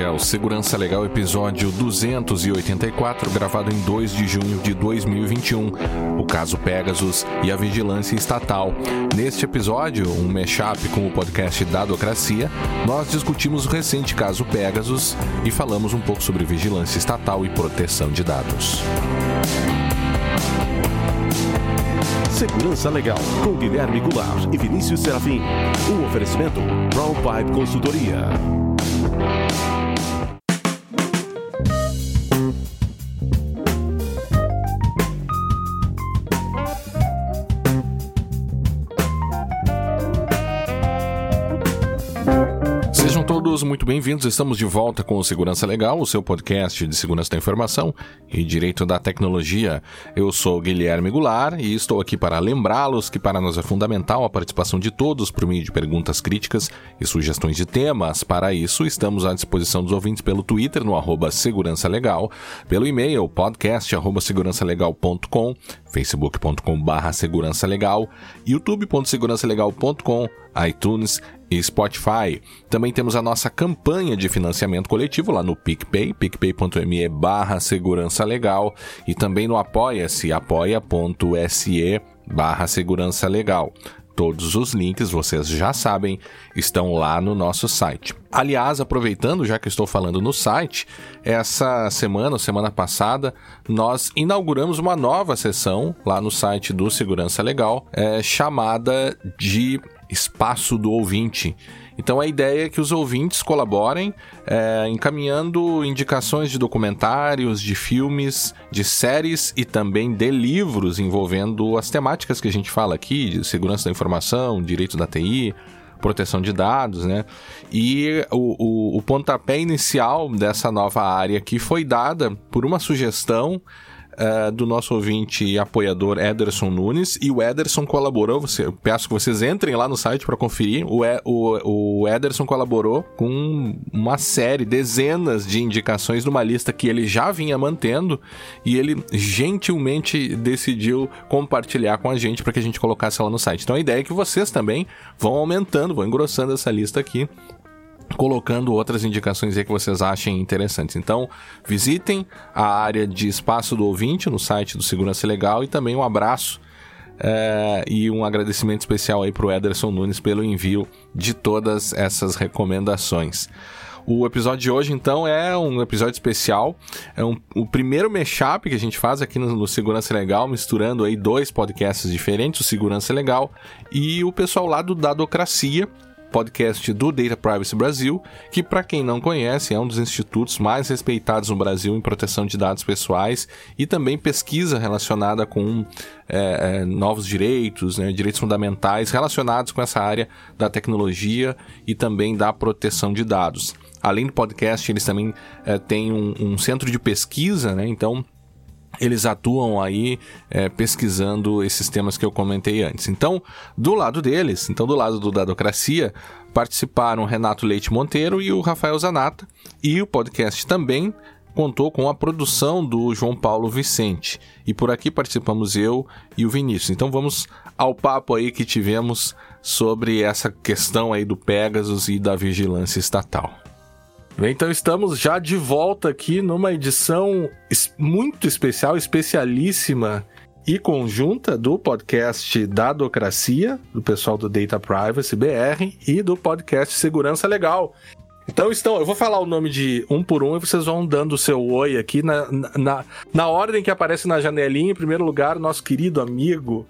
É o Segurança Legal episódio 284, gravado em 2 de junho de 2021. O caso Pegasus e a vigilância estatal. Neste episódio, um mashup com o podcast Dadocracia, nós discutimos o recente caso Pegasus e falamos um pouco sobre vigilância estatal e proteção de dados. Segurança Legal, com Guilherme Goulart e Vinícius Serafim. Um oferecimento Brown Pipe Consultoria. Todos muito bem-vindos. Estamos de volta com o Segurança Legal, o seu podcast de segurança da informação e direito da tecnologia. Eu sou Guilherme Goulart e estou aqui para lembrá-los que para nós é fundamental a participação de todos por meio de perguntas críticas e sugestões de temas. Para isso, estamos à disposição dos ouvintes pelo Twitter no arroba Segurança Legal, pelo e-mail podcast segurançalegal.com, facebook.com barra segurança legal, youtube.segurançalegal.com, iTunes e Spotify. Também temos a nossa campanha de financiamento coletivo lá no PicPay, picpay.me barra segurança legal e também no apoia-se, apoia.se barra segurança legal. Todos os links, vocês já sabem, estão lá no nosso site. Aliás, aproveitando, já que estou falando no site, essa semana, semana passada, nós inauguramos uma nova sessão lá no site do Segurança Legal, é, chamada de espaço do ouvinte. Então a ideia é que os ouvintes colaborem é, encaminhando indicações de documentários, de filmes, de séries e também de livros envolvendo as temáticas que a gente fala aqui, de segurança da informação, direito da TI, proteção de dados, né? E o, o, o pontapé inicial dessa nova área aqui foi dada por uma sugestão uh, do nosso ouvinte e apoiador Ederson Nunes. E o Ederson colaborou, você, peço que vocês entrem lá no site para conferir. O, o, o Ederson colaborou com uma série, dezenas de indicações numa lista que ele já vinha mantendo e ele gentilmente decidiu compartilhar com a gente para que a gente colocasse ela no site. Então a ideia é que vocês também vão aumentando, vão engrossando essa lista aqui colocando outras indicações aí que vocês achem interessantes. Então, visitem a área de espaço do ouvinte no site do Segurança Legal e também um abraço é, e um agradecimento especial aí para o Ederson Nunes pelo envio de todas essas recomendações. O episódio de hoje, então, é um episódio especial. É um, o primeiro mashup que a gente faz aqui no, no, Segurança Legal, misturando aí dois podcasts diferentes, o Segurança Legal e o pessoal lá do Dadocracia, podcast do Data Privacy Brasil, que, para quem não conhece, é um dos institutos mais respeitados no Brasil em proteção de dados pessoais e também pesquisa relacionada com é, é, novos direitos, né, direitos fundamentais relacionados com essa área da tecnologia e também da proteção de dados. Além do podcast, eles também é, têm um, um centro de pesquisa, né, então eles atuam aí é, pesquisando esses temas que eu comentei antes. Então, do lado deles, então do lado do Dadocracia, participaram Renato Leite Monteiro e o Rafael Zanata, e o podcast também contou com a produção do João Paulo Vicente. E por aqui participamos eu e o Vinícius. Então vamos ao papo aí que tivemos sobre essa questão aí do Pegasus e da vigilância estatal. Bem, então estamos já de volta aqui numa edição muito especial, especialíssima e conjunta do podcast Dadocracia, do pessoal do Data Privacy BR e do podcast Segurança Legal. Então estão, eu vou falar o nome de um por um e vocês vão dando o seu oi aqui na, na, na ordem que aparece na janelinha. Em primeiro lugar, nosso querido amigo,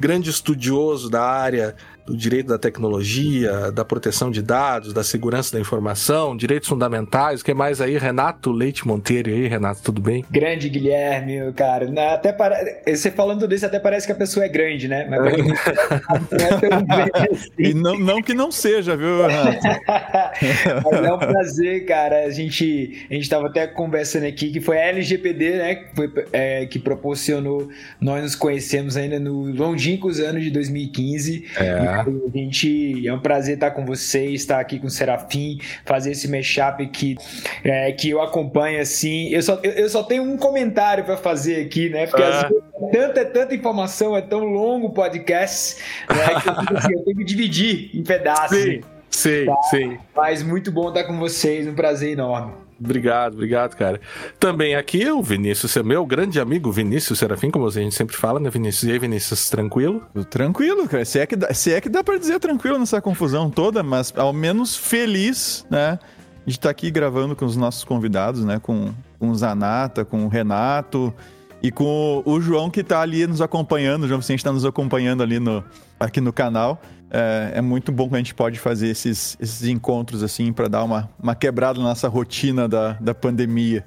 grande estudioso da área do direito da tecnologia, da proteção de dados, da segurança da informação, direitos fundamentais, o que mais aí? Renato Leite Monteiro aí, Renato, tudo bem? Grande Guilherme, cara. Até para... Você falando desse, até parece que a pessoa é grande, né? Mas é assim. E não, não que não seja, viu, Renato? Mas é um prazer, cara. A gente, a gente tava até conversando aqui que foi a LGPD, né? Que, foi, é, que proporcionou nós nos conhecemos ainda no longínquos anos de 2015. É. A gente, é um prazer estar com vocês, estar aqui com o Serafim, fazer esse mashup que, é, que eu acompanho assim. Eu só, eu, eu só tenho um comentário para fazer aqui, né? Porque ah. às vezes é tanta, tanta informação, é tão longo o podcast, né? Que eu, assim, eu tenho que dividir em pedaços. Sim. Sim, tá? sim. Mas muito bom estar com vocês, um prazer enorme. Obrigado, obrigado, cara. Também aqui o Vinícius, meu grande amigo Vinícius Serafim, como a gente sempre fala, né, Vinícius? E aí, Vinícius, tranquilo? Tranquilo, cara. Se é que dá, se é que dá pra dizer tranquilo nessa confusão toda, mas ao menos feliz, né? De estar tá aqui gravando com os nossos convidados, né? Com, com o Zanata, com o Renato e com o, o João que tá ali nos acompanhando. O João Vicente está nos acompanhando ali no, aqui no canal é, é, muito bom que a gente pode fazer esses, esses encontros assim para dar uma, uma quebrada na nossa rotina da, da pandemia.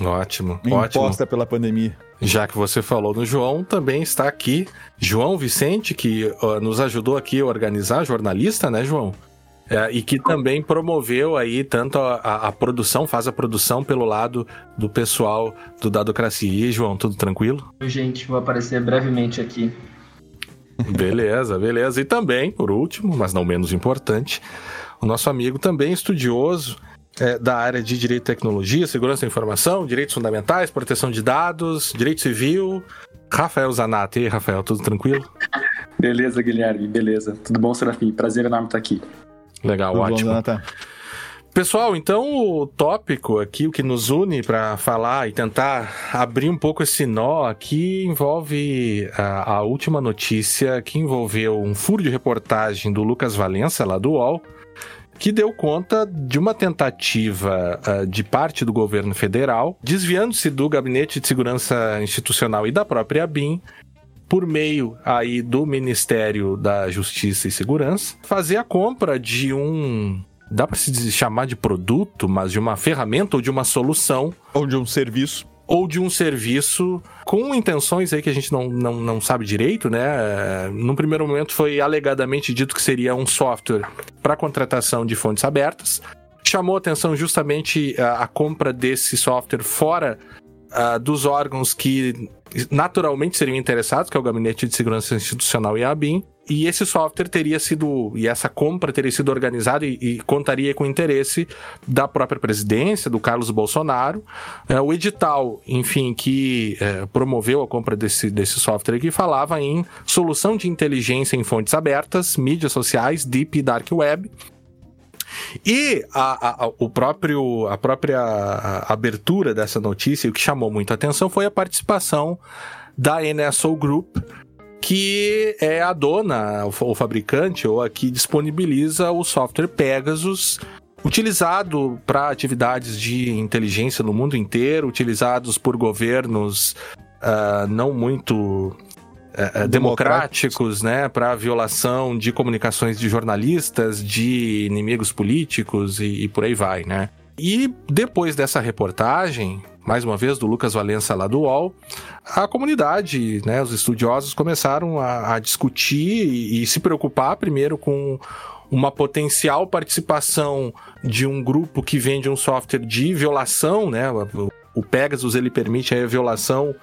Ótimo, imposta ótimo. pela pandemia. Já que você falou no João, também está aqui João Vicente, que uh, nos ajudou aqui a organizar, jornalista, né, João? É, e que também promoveu aí tanto a, a, a, produção, faz a produção pelo lado do pessoal do Dadocracia. E aí, João, tudo tranquilo? Oi, gente, vou aparecer brevemente aqui Beleza, beleza. E também, por último, mas não menos importante, o nosso amigo também estudioso é, da área de Direito e Tecnologia, Segurança da Informação, Direitos Fundamentais, Proteção de Dados, Direito Civil, Rafael Zanatti. E aí, Rafael, tudo tranquilo? Beleza, Guilherme, beleza. Tudo bom, Serafim? Prazer enorme estar aqui. Legal, tudo ótimo. Bom, Pessoal, então o tópico aqui, o que nos une para falar e tentar abrir um pouco esse nó aqui, envolve a, a, última notícia que envolveu um furo de reportagem do Lucas Valença, lá do UOL, que deu conta de uma tentativa uh, de parte do governo federal, desviando-se do Gabinete de Segurança Institucional e da própria BIM, por meio aí do Ministério da Justiça e Segurança, fazer a compra de um dá para se chamar de produto, mas de uma ferramenta ou de uma solução. Ou de um serviço. Ou de um serviço com intenções aí que a gente não, não, não sabe direito, né? Num primeiro momento foi alegadamente dito que seria um software para contratação de fontes abertas. Chamou atenção justamente a, a compra desse software fora uh, dos órgãos que naturalmente seriam interessados, que é o Gabinete de Segurança Institucional e a ABIN, e esse software teria sido, e essa compra teria sido organizada e, e contaria com o interesse da própria presidência, do Carlos Bolsonaro. É, o edital, enfim, que é, promoveu a compra desse, desse software aqui falava em solução de inteligência em fontes abertas, mídias sociais, deep e dark web, e a, a, o próprio, a própria abertura dessa notícia, o que chamou muita atenção foi a participação da NSO Group, que é a dona, o fabricante, ou a que disponibiliza o software Pegasus, utilizado para atividades de inteligência no mundo inteiro, utilizados por governos uh, não muito é, é, democráticos, né, para violação de comunicações de jornalistas, de inimigos políticos e, e, por aí vai, né? E depois dessa reportagem, mais uma vez do Lucas Valença lá do UOL, a comunidade, né, os estudiosos começaram a, a discutir e, e se preocupar primeiro com uma potencial participação de um grupo que vende um software de violação, né? O Pegasus ele permite a violação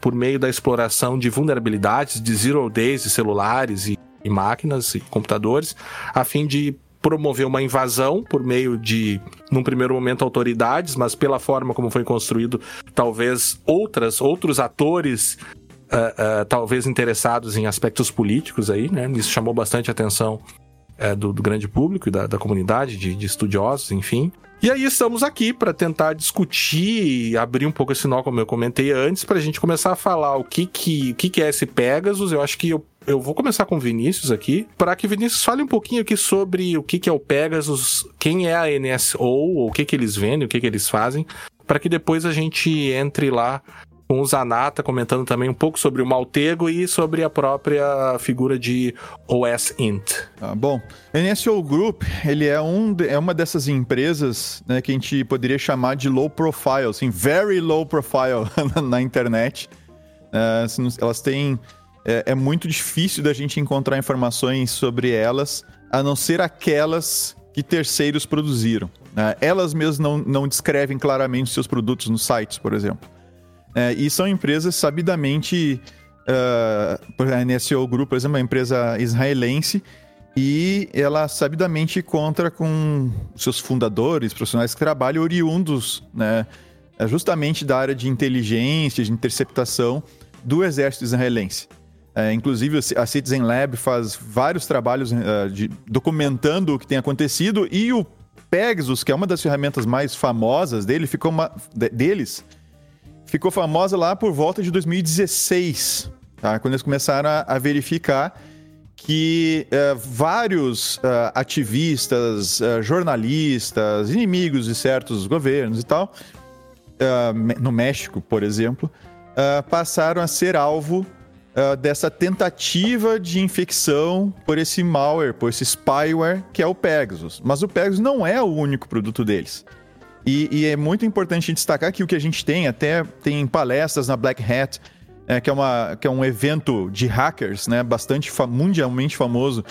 por meio da exploração de vulnerabilidades de zero days de celulares e, e máquinas e computadores, a fim de promover uma invasão por meio de, num primeiro momento, autoridades, mas pela forma como foi construído, talvez outras, outros atores, uh, uh, talvez interessados em aspectos políticos aí, né? Isso chamou bastante atenção uh, do, do, grande público e da, da comunidade, de, de estudiosos, enfim. E aí estamos aqui para tentar discutir abrir um pouco esse nó, como eu comentei antes, para a gente começar a falar o que que, o que, que é esse Pegasus. Eu acho que eu eu vou começar com o Vinícius aqui, para que o Vinícius fale um pouquinho aqui sobre o que, que é o Pegasus, quem é a NSO, o que, que eles vendem, o que, que eles fazem, para que depois a gente entre lá com o Zanata comentando também um pouco sobre o Maltego e sobre a própria figura de OS Int. Ah, bom, NSO Group ele é, um, é uma dessas empresas né, que a gente poderia chamar de low profile, assim, very low profile na internet. Uh, elas têm é, é muito difícil da gente encontrar informações sobre elas, a não ser aquelas que terceiros produziram. Né? Elas mesmas não, não descrevem claramente seus produtos nos sites, por exemplo. É, e são empresas sabidamente. Uh, a NSO Group, por exemplo, é uma empresa israelense e ela sabidamente conta com seus fundadores, profissionais que trabalham oriundos, né, justamente da área de inteligência, de interceptação do exército israelense. É, inclusive, a Citizen Lab faz vários trabalhos uh, de, documentando o que tem acontecido e o Pegasus, que é uma das ferramentas mais famosas dele, ficou uma, de, deles, ficou famosa lá por volta de 2016, tá? quando eles começaram a, a verificar que uh, vários uh, ativistas, jornalistas, inimigos de certos governos e tal, no México, por exemplo, passaram a ser alvo uh, dessa tentativa de infecção por esse malware, por esse spyware que é o Pegasus. Mas o Pegasus não é o único produto deles. E, e é muito importante destacar que o que a gente tem, até tem palestras na Black Hat, é, que, é uma, que é um evento de hackers, né, bastante fa mundialmente famoso,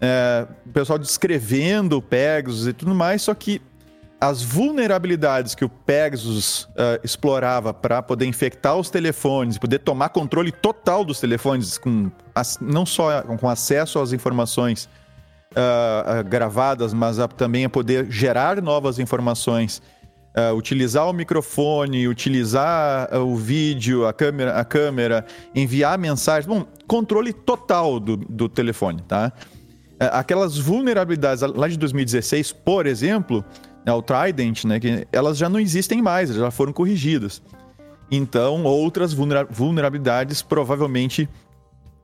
é, o pessoal descrevendo o Pegasus e tudo mais, só que as vulnerabilidades que o Pegasus uh, explorava para poder infectar os telefones, poder tomar controle total dos telefones, com, não só com acesso às informações uh, gravadas, mas a, também a poder gerar novas informações, utilizar o microfone, utilizar o vídeo, a câmera, a câmera, enviar mensagens, bom, controle total do, do telefone, tá? Aquelas vulnerabilidades lá de 2016, por exemplo, né, o Trident, né, que elas já não existem mais, já foram corrigidas. Então, outras vulnerabilidades provavelmente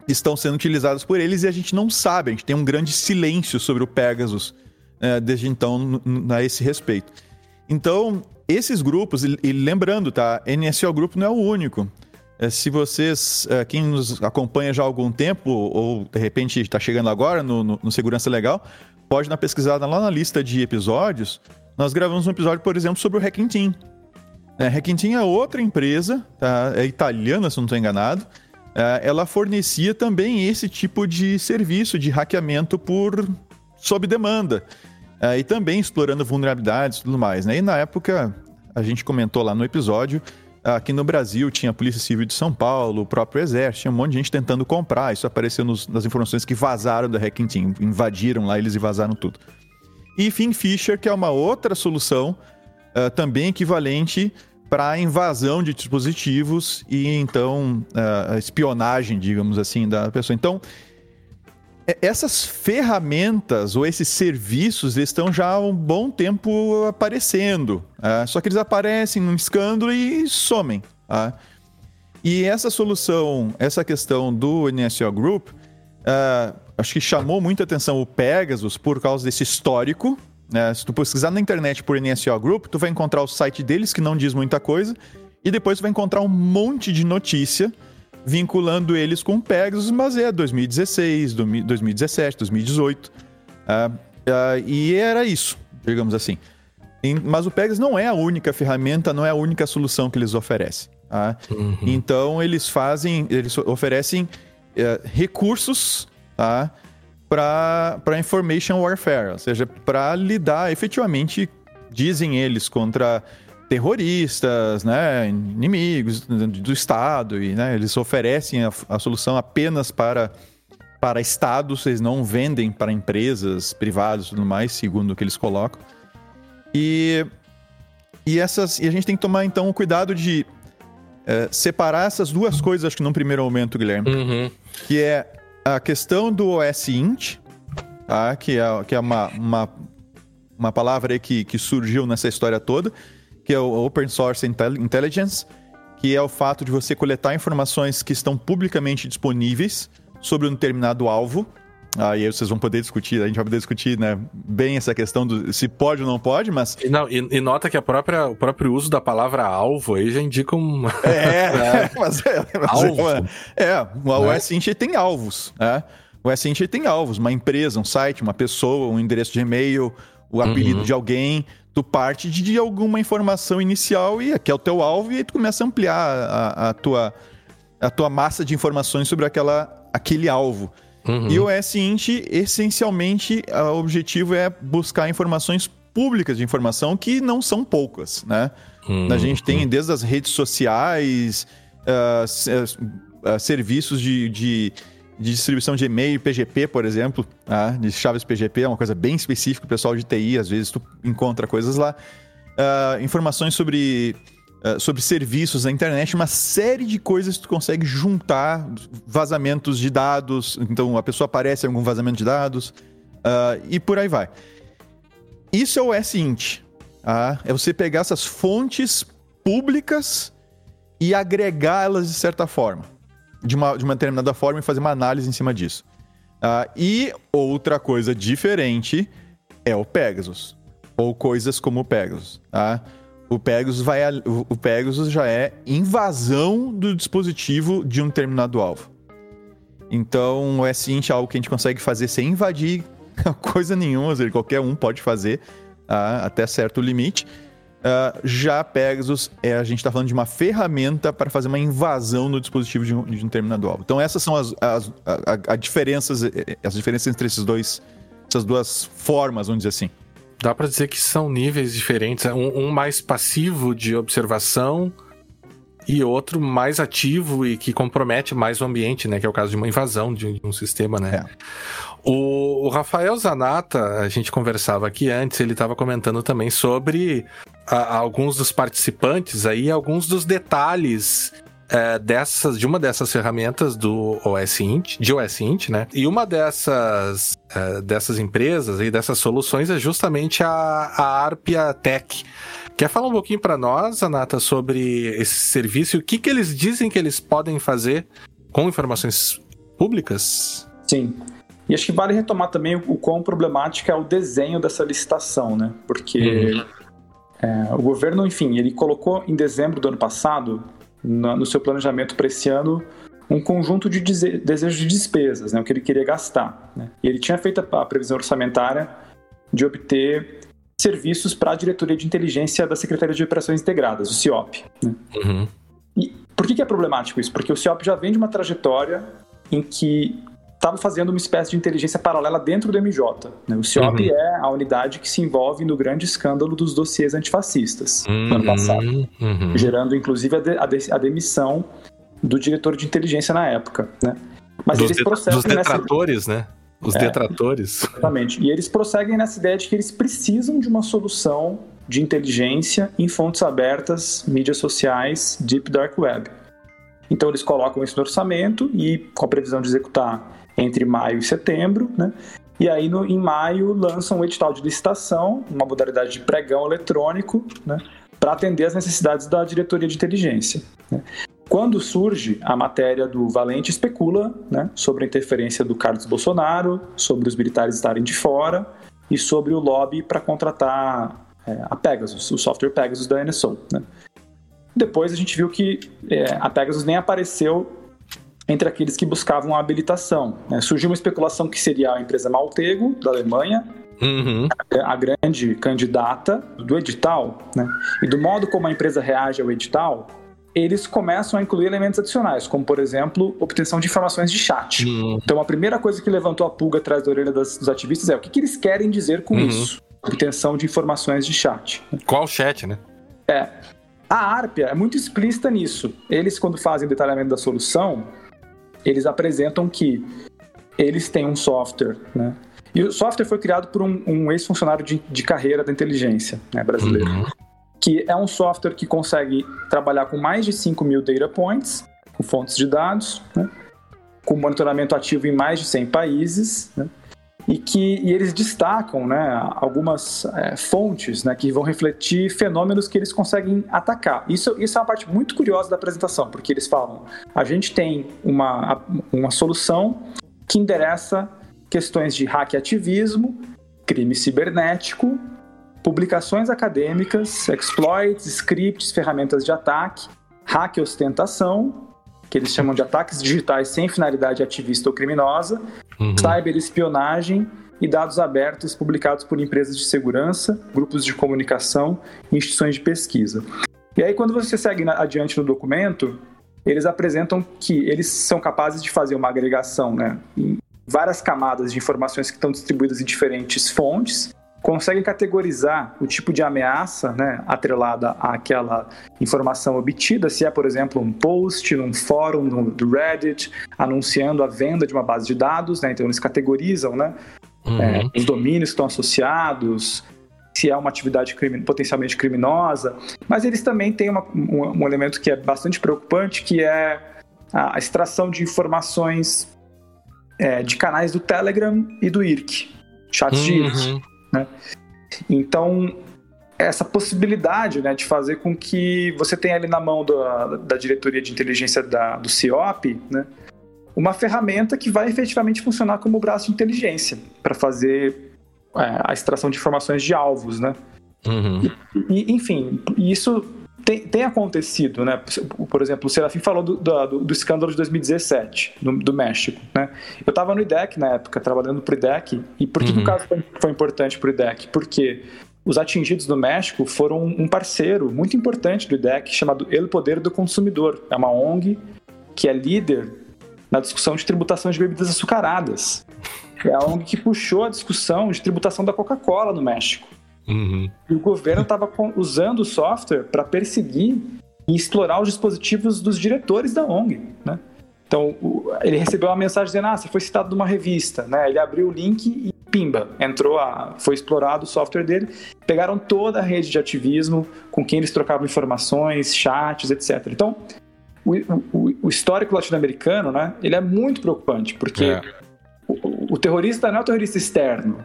estão sendo utilizadas por eles e a gente não sabe, a gente tem um grande silêncio sobre o Pegasus desde então a esse respeito. Então, esses grupos, e, lembrando, tá? NSO Group não é o único. É, se vocês, é, quem nos acompanha já há algum tempo, ou de repente está chegando agora no, no, no Segurança Legal, pode dar pesquisada lá na lista de episódios nós gravamos um episódio, por exemplo, sobre o Hacking Team. É, Hacking Team é outra empresa, tá? é italiana, se não estou enganado. É, ela fornecia também esse tipo de serviço de hackeamento por sob demanda. É, e também explorando vulnerabilidades e tudo mais. Né? E na época, a gente comentou lá no episódio, aqui no Brasil tinha a Polícia Civil de São Paulo, o próprio Exército, tinha um monte de gente tentando comprar. Isso apareceu nos, nas informações que vazaram da Hacking Team. Invadiram lá eles e vazaram tudo e FinFisher, que é uma outra solução uh, também equivalente para invasão de dispositivos e então uh, espionagem, digamos assim, da pessoa. Então, essas ferramentas ou esses serviços estão já há um bom tempo aparecendo. Uh, só que eles aparecem num escândalo e somem. Uh, e essa solução, essa questão do NSO Group, uh, acho que chamou muita atenção o Pegasus por causa desse histórico. Né? Se tu pesquisar na internet por NSO Group, tu vai encontrar o site deles que não diz muita coisa. E depois tu vai encontrar um monte de notícia vinculando eles com o Pegasus, mas é 2016, 2017, 2018. Uh, uh, e era isso, digamos assim. Mas o Pegasus não é a única ferramenta, não é a única solução que eles oferecem. Tá? Uhum. Então eles fazem, eles oferecem uh, recursos tá? para information warfare, ou seja, para lidar efetivamente, dizem eles, contra terroristas, né, inimigos do Estado, e né, eles oferecem a, a solução apenas para, para estados, eles não vendem para empresas privadas e tudo mais, segundo o que eles colocam. E, e, essas, e a gente tem que tomar então o cuidado de é, separar essas duas coisas, acho que num primeiro momento, Guilherme, uhum. que é a questão do OS int, tá? que é, que é uma, uma, uma palavra que, que surgiu nessa história toda, que é o Open Source Intelligence, que é o fato de você coletar informações que estão publicamente disponíveis sobre um determinado alvo, Aí vocês vão poder discutir, a gente vai poder discutir né, bem essa questão do se pode ou não pode, mas. E, não, e, e nota que a própria, o próprio uso da palavra alvo aí já indica um. É, é. mas é. Mas alvo. É, é o né? SINT tem alvos. É. O SINT tem alvos, uma empresa, um site, uma pessoa, um endereço de e-mail, o apelido uhum. de alguém. Tu parte de alguma informação inicial e aqui é o teu alvo, e aí tu começa a ampliar a, a tua, a tua massa de informações sobre aquela, aquele alvo. Uhum. E o SINT, essencialmente, o objetivo é buscar informações públicas de informação que não são poucas, né? Uhum. A gente tem desde as redes sociais, uh, serviços de, de, de, distribuição de e-mail, PGP, por exemplo, uh, de chaves PGP, é uma coisa bem específica, o pessoal de TI, às vezes tu encontra coisas lá. informações sobre uh, sobre serviços na internet, uma série de coisas que tu consegue juntar, vazamentos de dados, então a pessoa aparece em algum vazamento de dados, uh, e por aí vai. Isso é o SINT. Tá? É você pegar essas fontes públicas e agregá-las de certa forma, de uma, de uma determinada forma e fazer uma análise em cima disso. Uh, e outra coisa diferente é o Pegasus, ou coisas como o Pegasus. Tá? O Pegasus, vai, o Pegasus já é invasão do dispositivo de um determinado alvo. Então, é algo que a gente consegue fazer sem invadir coisa nenhuma, qualquer um pode fazer uh, até certo limite. Uh, já Pegasus, é, a gente está falando de uma ferramenta para fazer uma invasão no dispositivo de um, de um determinado alvo. Então essas são as, as a, a diferenças, as diferenças entre esses dois, essas duas formas, vamos dizer assim. Dá para dizer que são níveis diferentes, um, um, mais passivo de observação e outro mais ativo e que compromete mais o ambiente, né? Que é o caso de uma invasão de, um sistema, né? É. O, o, Rafael Zanata, a gente conversava aqui antes, ele estava comentando também sobre a, alguns dos participantes aí, alguns dos detalhes é, dessas, de uma dessas ferramentas do OS Int, de OS Int, né? E uma dessas, é, dessas empresas e dessas soluções é justamente a, a Arpia Tech. Quer falar um pouquinho para nós, Anata, sobre esse serviço e o que, que eles dizem que eles podem fazer com informações públicas? Sim. E acho que vale retomar também o, o quão problemático é o desenho dessa licitação, né? Porque uhum. É, o governo, enfim, ele colocou em dezembro do ano passado, no, no seu planejamento para esse ano, um conjunto de desejos de despesas, né? O que ele queria gastar. Né? E ele tinha feito a, a previsão orçamentária de obter serviços para a diretoria de inteligência da Secretaria de Operações Integradas, o CIOP. Né? Uhum. E por que, que é problemático isso? Porque o CIOP já vem de uma trajetória em que estava fazendo uma espécie de inteligência paralela dentro do MJ. Né? O CIOP uhum. é a unidade que se envolve no grande escândalo dos dossiês antifascistas uhum. no ano passado, uhum. gerando inclusive a, de, a, de, a, demissão do diretor de inteligência na época. Né? Mas dos eles dos detratores, nessa... né? Os é, detratores. Exatamente. E eles prosseguem nessa ideia de que eles precisam de uma solução de inteligência em fontes abertas, mídias sociais, Deep Dark Web. Então eles colocam isso no orçamento e com a previsão de executar entre maio e setembro, né? E aí, no, em maio, lançam um edital de licitação, uma modalidade de pregão eletrônico, né? Para atender as necessidades da diretoria de inteligência. Né? Quando surge a matéria do Valente especula né, sobre a interferência do Carlos Bolsonaro, sobre os militares estarem de fora e sobre o lobby para contratar é, a Pegasus, o software Pegasus da NSO. Né? Depois a gente viu que é, a Pegasus nem apareceu entre aqueles que buscavam a habilitação. Né? Surgiu uma especulação que seria a empresa Maltego, da Alemanha, uhum. a, a, grande candidata do edital, né? e do modo como a empresa reage ao edital, eles começam a incluir elementos adicionais, como, por exemplo, obtenção de informações de chat. Uhum. Então, a primeira coisa que levantou a pulga atrás da orelha das, dos ativistas é o que, que eles querem dizer com uhum. isso? Obtenção de informações de chat. Qual chat, né? É. A Arpia é muito explícita nisso. Eles, quando fazem o detalhamento da solução, eles apresentam que eles têm um software, né? E o software foi criado por um, um ex-funcionário de, de, carreira da inteligência né, brasileira, uhum. que é um software que consegue trabalhar com mais de 5 mil data points, com fontes de dados, né, com monitoramento ativo em mais de 100 países, né, e que e eles destacam né, algumas é, fontes né, que vão refletir fenômenos que eles conseguem atacar. Isso, isso é uma parte muito curiosa da apresentação, porque eles falam: a gente tem uma, uma solução que endereça questões de hack ativismo, crime cibernético, publicações acadêmicas, exploits, scripts, ferramentas de ataque, hack ostentação que eles chamam de ataques digitais sem finalidade ativista ou criminosa, uhum. cyberespionagem e dados abertos publicados por empresas de segurança, grupos de comunicação e instituições de pesquisa. E aí, quando você segue adiante no documento, eles apresentam que eles são capazes de fazer uma agregação né, em várias camadas de informações que estão distribuídas em diferentes fontes conseguem categorizar o tipo de ameaça né, atrelada àquela informação obtida, se é, por exemplo, um post num fórum no, do Reddit anunciando a venda de uma base de dados, né, então eles categorizam né, uhum. é, os domínios que estão associados, se é uma atividade crime, potencialmente criminosa, mas eles também têm uma, um, um, elemento que é bastante preocupante, que é a extração de informações é, de canais do Telegram e do IRC, chats uhum. de IRC. Né? Então, essa possibilidade né, de fazer com que você tenha ali na mão da, da diretoria de inteligência da, do CIOP né, uma ferramenta que vai efetivamente funcionar como braço de inteligência para fazer é, a extração de informações de alvos, né? Uhum. E, enfim, isso tem, tem, acontecido, né? Por exemplo, o Serafim falou do, do, do escândalo de 2017, do, do México, né? Eu estava no IDEC na época, trabalhando para o IDEC, e por que, uhum. que o caso foi, foi importante para o IDEC? Porque os atingidos do México foram um parceiro muito importante do IDEC, chamado El Poder do Consumidor. É uma ONG que é líder na discussão de tributação de bebidas açucaradas. É a ONG que puxou a discussão de tributação da Coca-Cola no México. Uhum. E o governo estava usando o software para perseguir e explorar os dispositivos dos diretores da ONG, né? Então, ele recebeu uma mensagem dizendo, ah, você foi citado numa revista, né? Ele abriu o link e pimba, entrou a, foi explorado o software dele, pegaram toda a rede de ativismo com quem eles trocavam informações, chats, etc. Então, o, o, o histórico latino-americano, né? Ele é muito preocupante, porque é. o, o terrorista não é o terrorista externo,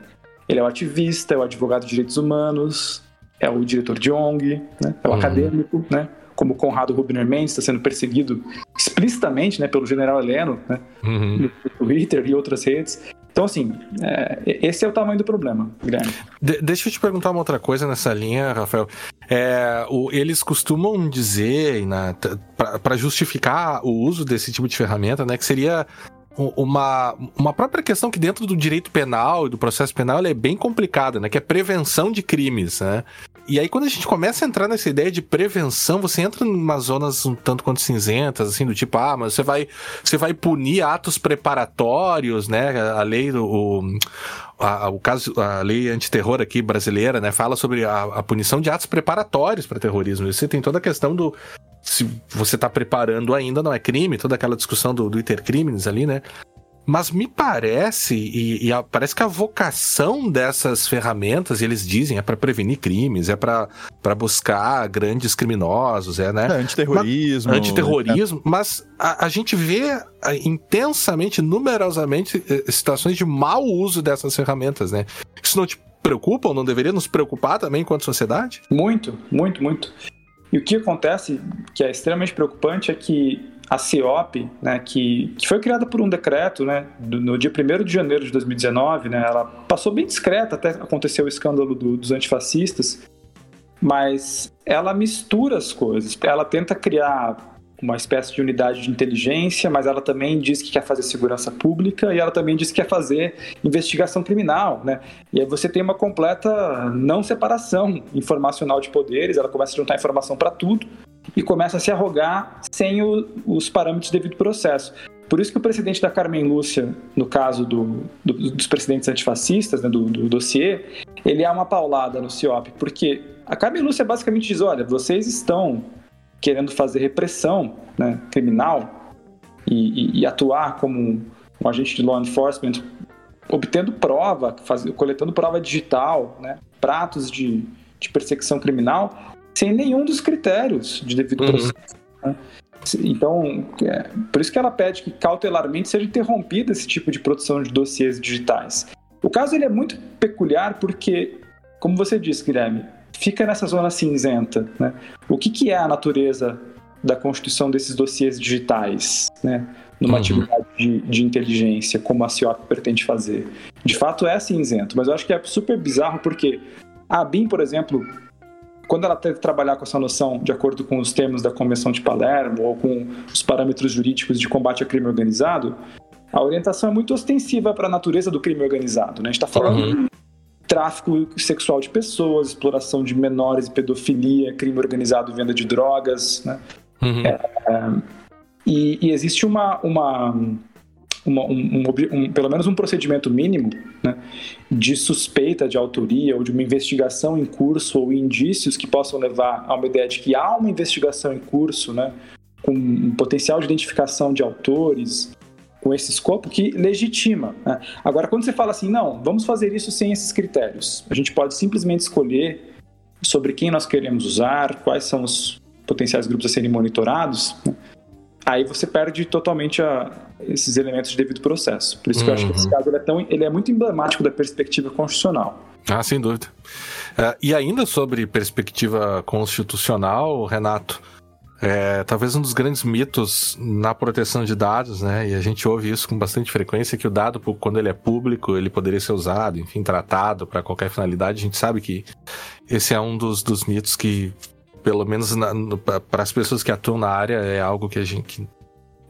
ele é o ativista, é o advogado de direitos humanos, é o diretor de ONG, né? é o uhum. acadêmico, né? como Conrado Rubner Mendes está sendo perseguido explicitamente né, pelo general Heleno né, uhum. no Twitter e outras redes. Então, assim, é, esse é o tamanho do problema, Guilherme. De deixa eu te perguntar uma outra coisa nessa linha, Rafael. É, o, eles costumam dizer, para justificar o uso desse tipo de ferramenta, né, que seria uma, uma própria questão que dentro do direito penal e do processo penal é bem complicada, né? Que é prevenção de crimes, né? E aí, quando a gente começa a entrar nessa ideia de prevenção, você entra em umas zonas um tanto quanto cinzentas, assim, do tipo, ah, mas você vai, você vai punir atos preparatórios, né? A lei do. O, a, o caso, a lei antiterror aqui brasileira, né, fala sobre a, a punição de atos preparatórios para terrorismo. Você tem toda a questão do se você está preparando ainda não é crime, toda aquela discussão do, do intercrimes ali, né? Mas me parece, e, e a, parece que a vocação dessas ferramentas, eles dizem, é para prevenir crimes, é para buscar grandes criminosos, é, né? É, antiterrorismo. Mas, antiterrorismo, é. mas a, a, gente vê intensamente, numerosamente, eh, situações de mau uso dessas ferramentas, né? Isso não te preocupa ou não deveria nos preocupar também enquanto sociedade? Muito, muito, muito. E o que acontece, que é extremamente preocupante, é que a CIOP, né, que, que foi criada por um decreto, né, do, no dia 1 de janeiro de 2019, né, ela passou bem discreta até aconteceu o escândalo do, dos antifascistas, mas ela mistura as coisas. Ela tenta criar uma espécie de unidade de inteligência, mas ela também diz que quer fazer segurança pública e ela também diz que quer fazer investigação criminal, né? E aí você tem uma completa não separação informacional de poderes, ela começa a juntar informação para tudo e começa a se arrogar sem o, os parâmetros devido processo. Por isso que o presidente da Carmen Lúcia, no caso do, do, dos presidentes antifascistas, né, do, do dossiê, ele é uma paulada no CIOP, porque a Carmen Lúcia basicamente diz, olha, vocês estão querendo fazer repressão né, criminal e, e, e, atuar como um agente de law enforcement, obtendo prova, faz, coletando prova digital, né, pratos de, de perseguição criminal, sem nenhum dos critérios de devido uhum. processo. Né? Então, é, por isso que ela pede que cautelarmente seja interrompida esse tipo de produção de dossiês digitais. O caso ele é muito peculiar porque, como você disse, Guilherme, fica nessa zona cinzenta. Né? O que, que é a natureza da constituição desses dossiês digitais, né? numa uhum. atividade de, de, inteligência, como a CIOP pretende fazer? De fato é cinzento, mas eu acho que é super bizarro porque a BIM, por exemplo, quando ela teve que trabalhar com essa noção de acordo com os termos da Convenção de Palermo ou com os parâmetros jurídicos de combate ao crime organizado, a orientação é muito ostensiva para a natureza do crime organizado. Né? A gente está falando uhum. Tráfico sexual de pessoas, exploração de menores pedofilia, crime organizado, venda de drogas. Né? Uhum. É, é e, e, existe uma, uma uma, um, um, pelo menos um procedimento mínimo né, de suspeita de autoria ou de uma investigação em curso ou indícios que possam levar a uma ideia de que há uma investigação em curso, né, com um potencial de identificação de autores com esse escopo que legitima. Né? Agora, quando você fala assim, não, vamos fazer isso sem esses critérios, a gente pode simplesmente escolher sobre quem nós queremos usar, quais são os potenciais grupos a serem monitorados, né? aí você perde totalmente a, esses elementos de devido processo. Por isso que eu acho que esse uhum. caso ele é, tão, ele é muito emblemático da perspectiva constitucional. Ah, sem dúvida. Uh, e ainda sobre perspectiva constitucional, Renato, é, talvez um dos grandes mitos na proteção de dados, né? E a gente ouve isso com bastante frequência, que o dado, quando ele é público, ele poderia ser usado, enfim, tratado para qualquer finalidade. A gente sabe que esse é um dos, dos mitos que, pelo menos para as pessoas que atuam na área, é algo que a gente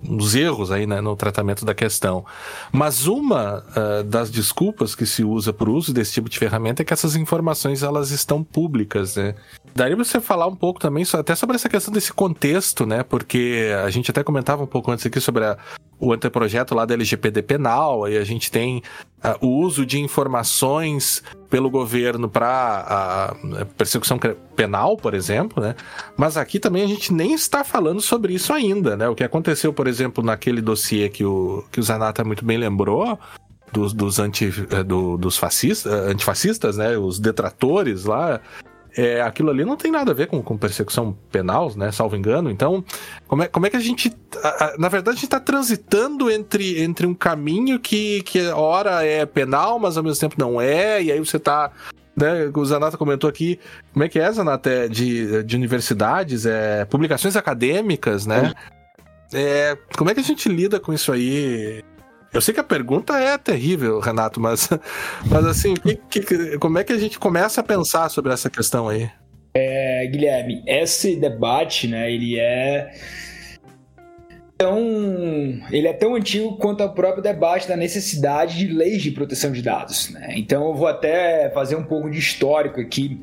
uns erros aí né, no tratamento da questão. Mas uma uh, das desculpas que se usa para o uso desse tipo de ferramenta é que essas informações elas estão públicas, né? Daria você falar um pouco também até sobre essa questão desse contexto, né? Porque a gente até comentava um pouco antes aqui sobre a, o anteprojeto lá da LGPD penal, aí a gente tem uh, o uso de informações pelo governo para uh, persecução penal, por exemplo, né? Mas aqui também a gente nem está falando sobre isso ainda, né? O que aconteceu, por exemplo, naquele dossiê que o, que o Zanata muito bem lembrou, dos, dos, anti, eh, do, dos fascistas, eh, antifascistas, né? Os detratores lá, é, aquilo ali não tem nada a ver com, com persecução penal, né? Salvo engano. Então, como é, como é que a gente. A, a, na verdade, a gente está transitando entre, entre um caminho que, que, ora, é penal, mas ao mesmo tempo não é, e aí você está. Né, o Zanata comentou aqui, como é que é, Zanata? É de, de universidades, é, publicações acadêmicas, né? É, como é que a gente lida com isso aí? Eu sei que a pergunta é terrível, Renato, mas, mas assim, que, que, como é que a gente começa a pensar sobre essa questão aí? É, Guilherme, esse debate, né, ele é tão, ele é tão antigo quanto o próprio debate da necessidade de leis de proteção de dados. Né? Então eu vou até fazer um pouco de histórico aqui.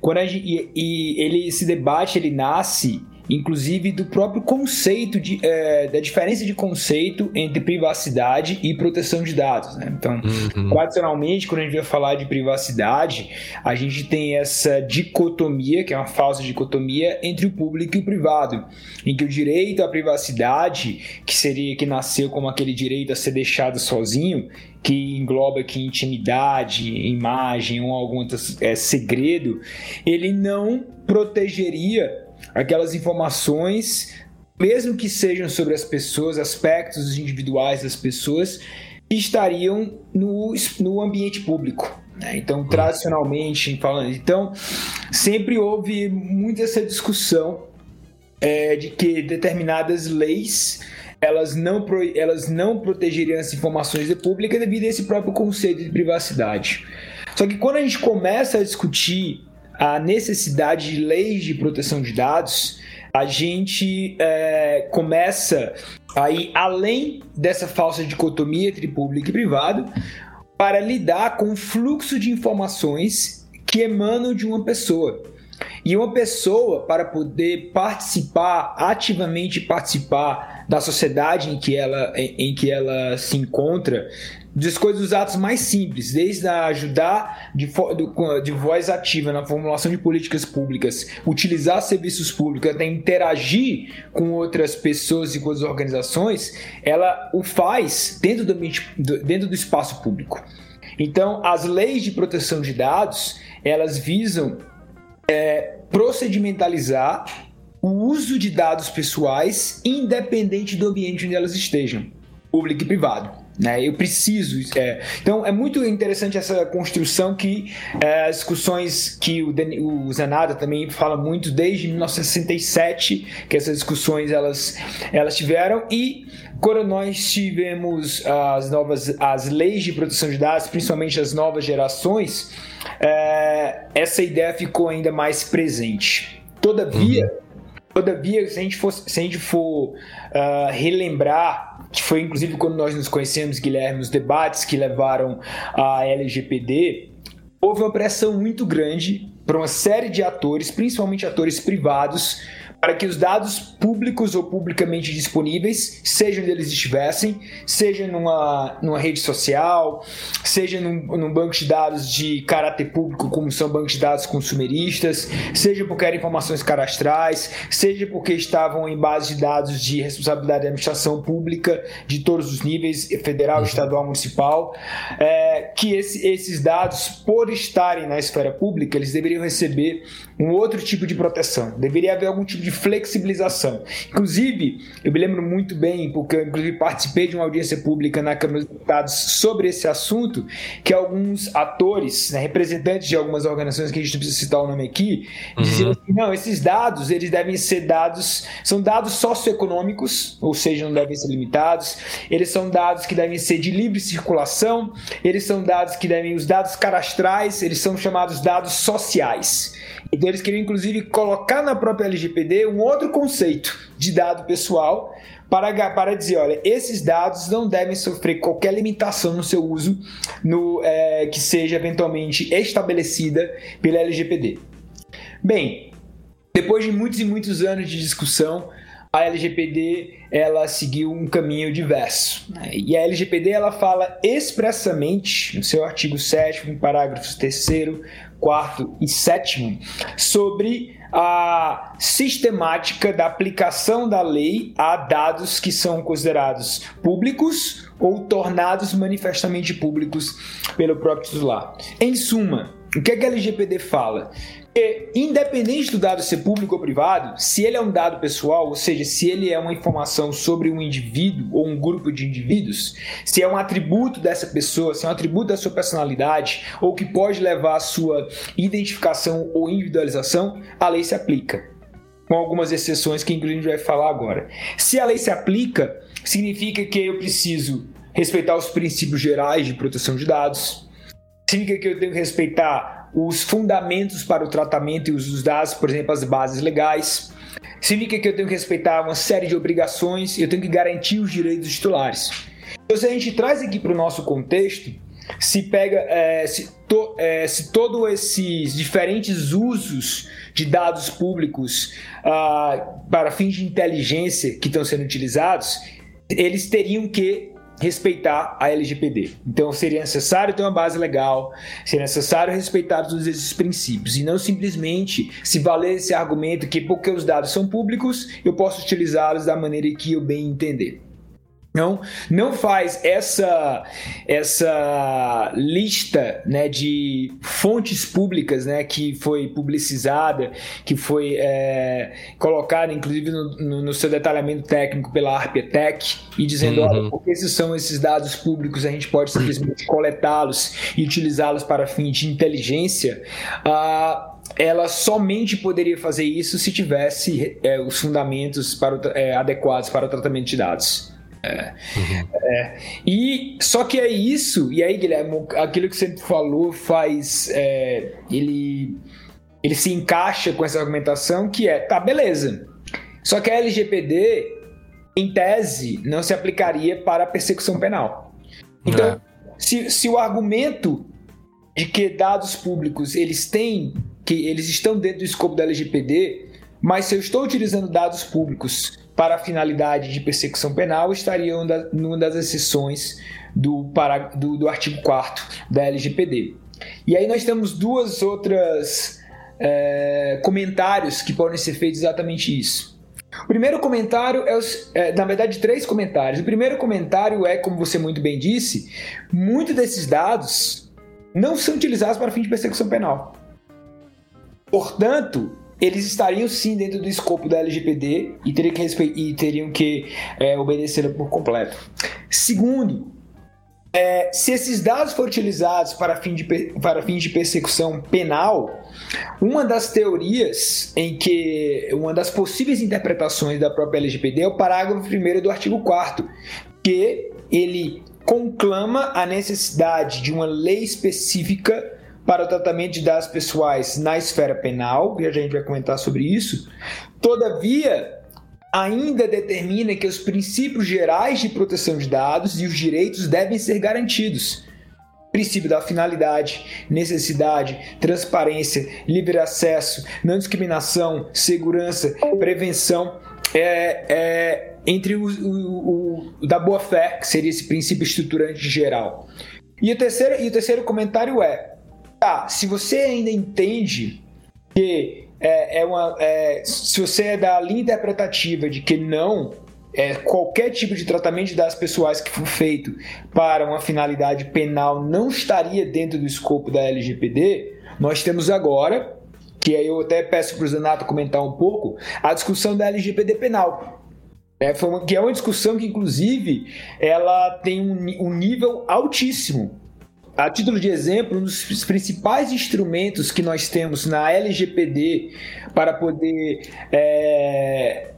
Quando gente, e, e ele, esse debate ele nasce inclusive do próprio conceito de, é, da diferença de conceito entre privacidade e proteção de dados. Né? Então, uhum. tradicionalmente, quando a gente vai falar de privacidade, a gente tem essa dicotomia, que é uma falsa dicotomia, entre o público e o privado, em que o direito à privacidade, que seria que nasceu como aquele direito a ser deixado sozinho, que engloba aqui intimidade, imagem ou algum é, segredo, ele não protegeria aquelas informações, mesmo que sejam sobre as pessoas, aspectos individuais das pessoas, que estariam no, no ambiente público. Né? Então, tradicionalmente falando, então sempre houve muito essa discussão é, de que determinadas leis elas não, elas não protegeriam as informações públicas devido a esse próprio conceito de privacidade. Só que quando a gente começa a discutir a necessidade de leis de proteção de dados, a gente é, começa a ir além dessa falsa dicotomia entre público e privado para lidar com o fluxo de informações que emanam de uma pessoa. E uma pessoa, para poder participar, ativamente participar da sociedade em que ela, em, em que ela se encontra, das coisas dos atos mais simples, desde a ajudar de, de voz ativa na formulação de políticas públicas, utilizar serviços públicos, até interagir com outras pessoas e com as organizações, ela o faz dentro do, ambiente, dentro do espaço público. Então, as leis de proteção de dados, elas visam é, procedimentalizar o uso de dados pessoais independente do ambiente onde elas estejam, público e privado. Né? Eu preciso. É. Então é muito interessante essa construção que é, as discussões que o, o Zanada também fala muito desde 1967 que essas discussões elas, elas tiveram e quando nós tivemos as novas as leis de proteção de dados, principalmente as novas gerações, é, essa ideia ficou ainda mais presente. Todavia, uhum. Todavia, se a gente for, se a gente for uh, relembrar, que foi inclusive quando nós nos conhecemos, Guilherme, os debates que levaram à LGPD, houve uma pressão muito grande para uma série de atores, principalmente atores privados, para que os dados públicos ou publicamente disponíveis, seja onde eles estivessem, seja numa, numa rede social, seja num, num banco de dados de caráter público, como são bancos de dados consumeristas, seja porque eram informações cadastrais, seja porque estavam em base de dados de responsabilidade da administração pública de todos os níveis, federal, uhum. estadual, municipal, é, que esse, esses dados, por estarem na esfera pública, eles deveriam receber um outro tipo de proteção, deveria haver algum tipo de flexibilização. Inclusive, eu me lembro muito bem, porque eu inclusive participei de uma audiência pública na Câmara dos Deputados sobre esse assunto, que alguns atores, né, representantes de algumas organizações que a gente não precisa citar o nome aqui, uhum. diziam assim, não, esses dados, eles devem ser dados, são dados socioeconômicos, ou seja, não devem ser limitados, eles são dados que devem ser de livre circulação, eles são dados que devem, os dados cadastrais, eles são chamados dados sociais. Então eles queriam inclusive colocar na própria LGPD um outro conceito de dado pessoal para, para dizer, olha, esses dados não devem sofrer qualquer limitação no seu uso no, é, que seja eventualmente estabelecida pela LGPD. Bem, depois de muitos e muitos anos de discussão, a LGPD ela seguiu um caminho diverso. Né? E a LGPD ela fala expressamente no seu artigo 7 parágrafos 3 quarto e sétimo, sobre a sistemática da aplicação da lei a dados que são considerados públicos ou tornados manifestamente públicos pelo próprio titular. Em suma, o que, é que a LGPD fala? Porque, independente do dado ser público ou privado, se ele é um dado pessoal, ou seja, se ele é uma informação sobre um indivíduo ou um grupo de indivíduos, se é um atributo dessa pessoa, se é um atributo da sua personalidade, ou que pode levar à sua identificação ou individualização, a lei se aplica. Com algumas exceções que inclusive a gente vai falar agora. Se a lei se aplica, significa que eu preciso respeitar os princípios gerais de proteção de dados, significa que eu tenho que respeitar os fundamentos para o tratamento e dos dados, por exemplo, as bases legais. Significa que eu tenho que respeitar uma série de obrigações e eu tenho que garantir os direitos dos titulares. Então, se a gente traz aqui para o nosso contexto, se pega, é, se, to, é, se todos esses diferentes usos de dados públicos ah, para fins de inteligência que estão sendo utilizados, eles teriam que respeitar a LGPD. Então seria necessário ter uma base legal, seria necessário respeitar todos esses princípios e não simplesmente se valer esse argumento que porque os dados são públicos, eu posso utilizá-los da maneira que eu bem entender. Não, não faz essa essa lista né, de fontes públicas né, que foi publicizada, que foi é, colocada inclusive no, no, no, seu detalhamento técnico pela Arpetec e dizendo, uhum. olha, porque esses são esses dados públicos, a gente pode simplesmente coletá-los e utilizá-los para fim de inteligência. Ah, ela somente poderia fazer isso se tivesse é, os fundamentos para o, é, adequados para o tratamento de dados. É. Uhum. É. E só que é isso, e aí, Guilherme, aquilo que você falou faz. É, ele, ele se encaixa com essa argumentação que é, tá, beleza. Só que a LGPD, em tese, não se aplicaria para a persecução penal. Então, é. se, se o argumento de que dados públicos eles têm, que eles estão dentro do escopo da LGPD, mas se eu estou utilizando dados públicos para a finalidade de persecução penal estariam numa das exceções do, para, do, do artigo 4 da LGPD. E aí nós temos duas outras é, comentários que podem ser feitos exatamente isso. O primeiro comentário é, os, é, na verdade, três comentários. O primeiro comentário é, como você muito bem disse, muitos desses dados não são utilizados para fim de persecução penal. Portanto, eles estariam sim dentro do escopo da LGPD e teriam que, e teriam que é, obedecê-la por completo. Segundo, é, se esses dados forem utilizados para, de, para fins de persecução penal, uma das teorias em que uma das possíveis interpretações da própria LGPD é o parágrafo 1 do artigo 4 que ele conclama a necessidade de uma lei específica para o tratamento de dados pessoais na esfera penal, e a gente vai comentar sobre isso. Todavia, ainda determina que os princípios gerais de proteção de dados e os direitos devem ser garantidos. princípio da finalidade, necessidade, transparência, livre acesso, não discriminação, segurança, prevenção, é, é entre o, o, o, da boa fé, que seria esse princípio estruturante geral. E o terceiro, e o terceiro comentário é: tá, se você ainda entende que é, é uma, é, se você é da linha interpretativa de que não é, qualquer tipo de tratamento de dados pessoais que for feito para uma finalidade penal não estaria dentro do escopo da LGPD, nós temos agora, que aí eu até peço para o Zanato comentar um pouco, a discussão da LGPD penal. É, uma, que é uma discussão que, inclusive, ela tem um, um nível altíssimo. A título de exemplo, um dos principais instrumentos que nós temos na LGPD para poder é,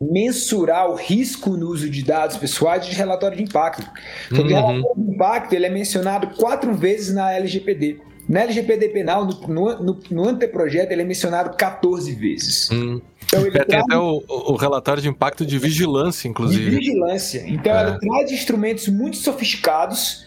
mensurar o risco no uso de dados pessoais de relatório de impacto. Então, uhum. o relatório de impacto ele é mencionado quatro vezes na LGPD. Na LGPD penal, no, no, no anteprojeto, ele é mencionado 14 vezes. Hum. Então, ele é, tem até o, o, relatório de impacto de vigilância, inclusive. De vigilância. Então, é. ela traz instrumentos muito sofisticados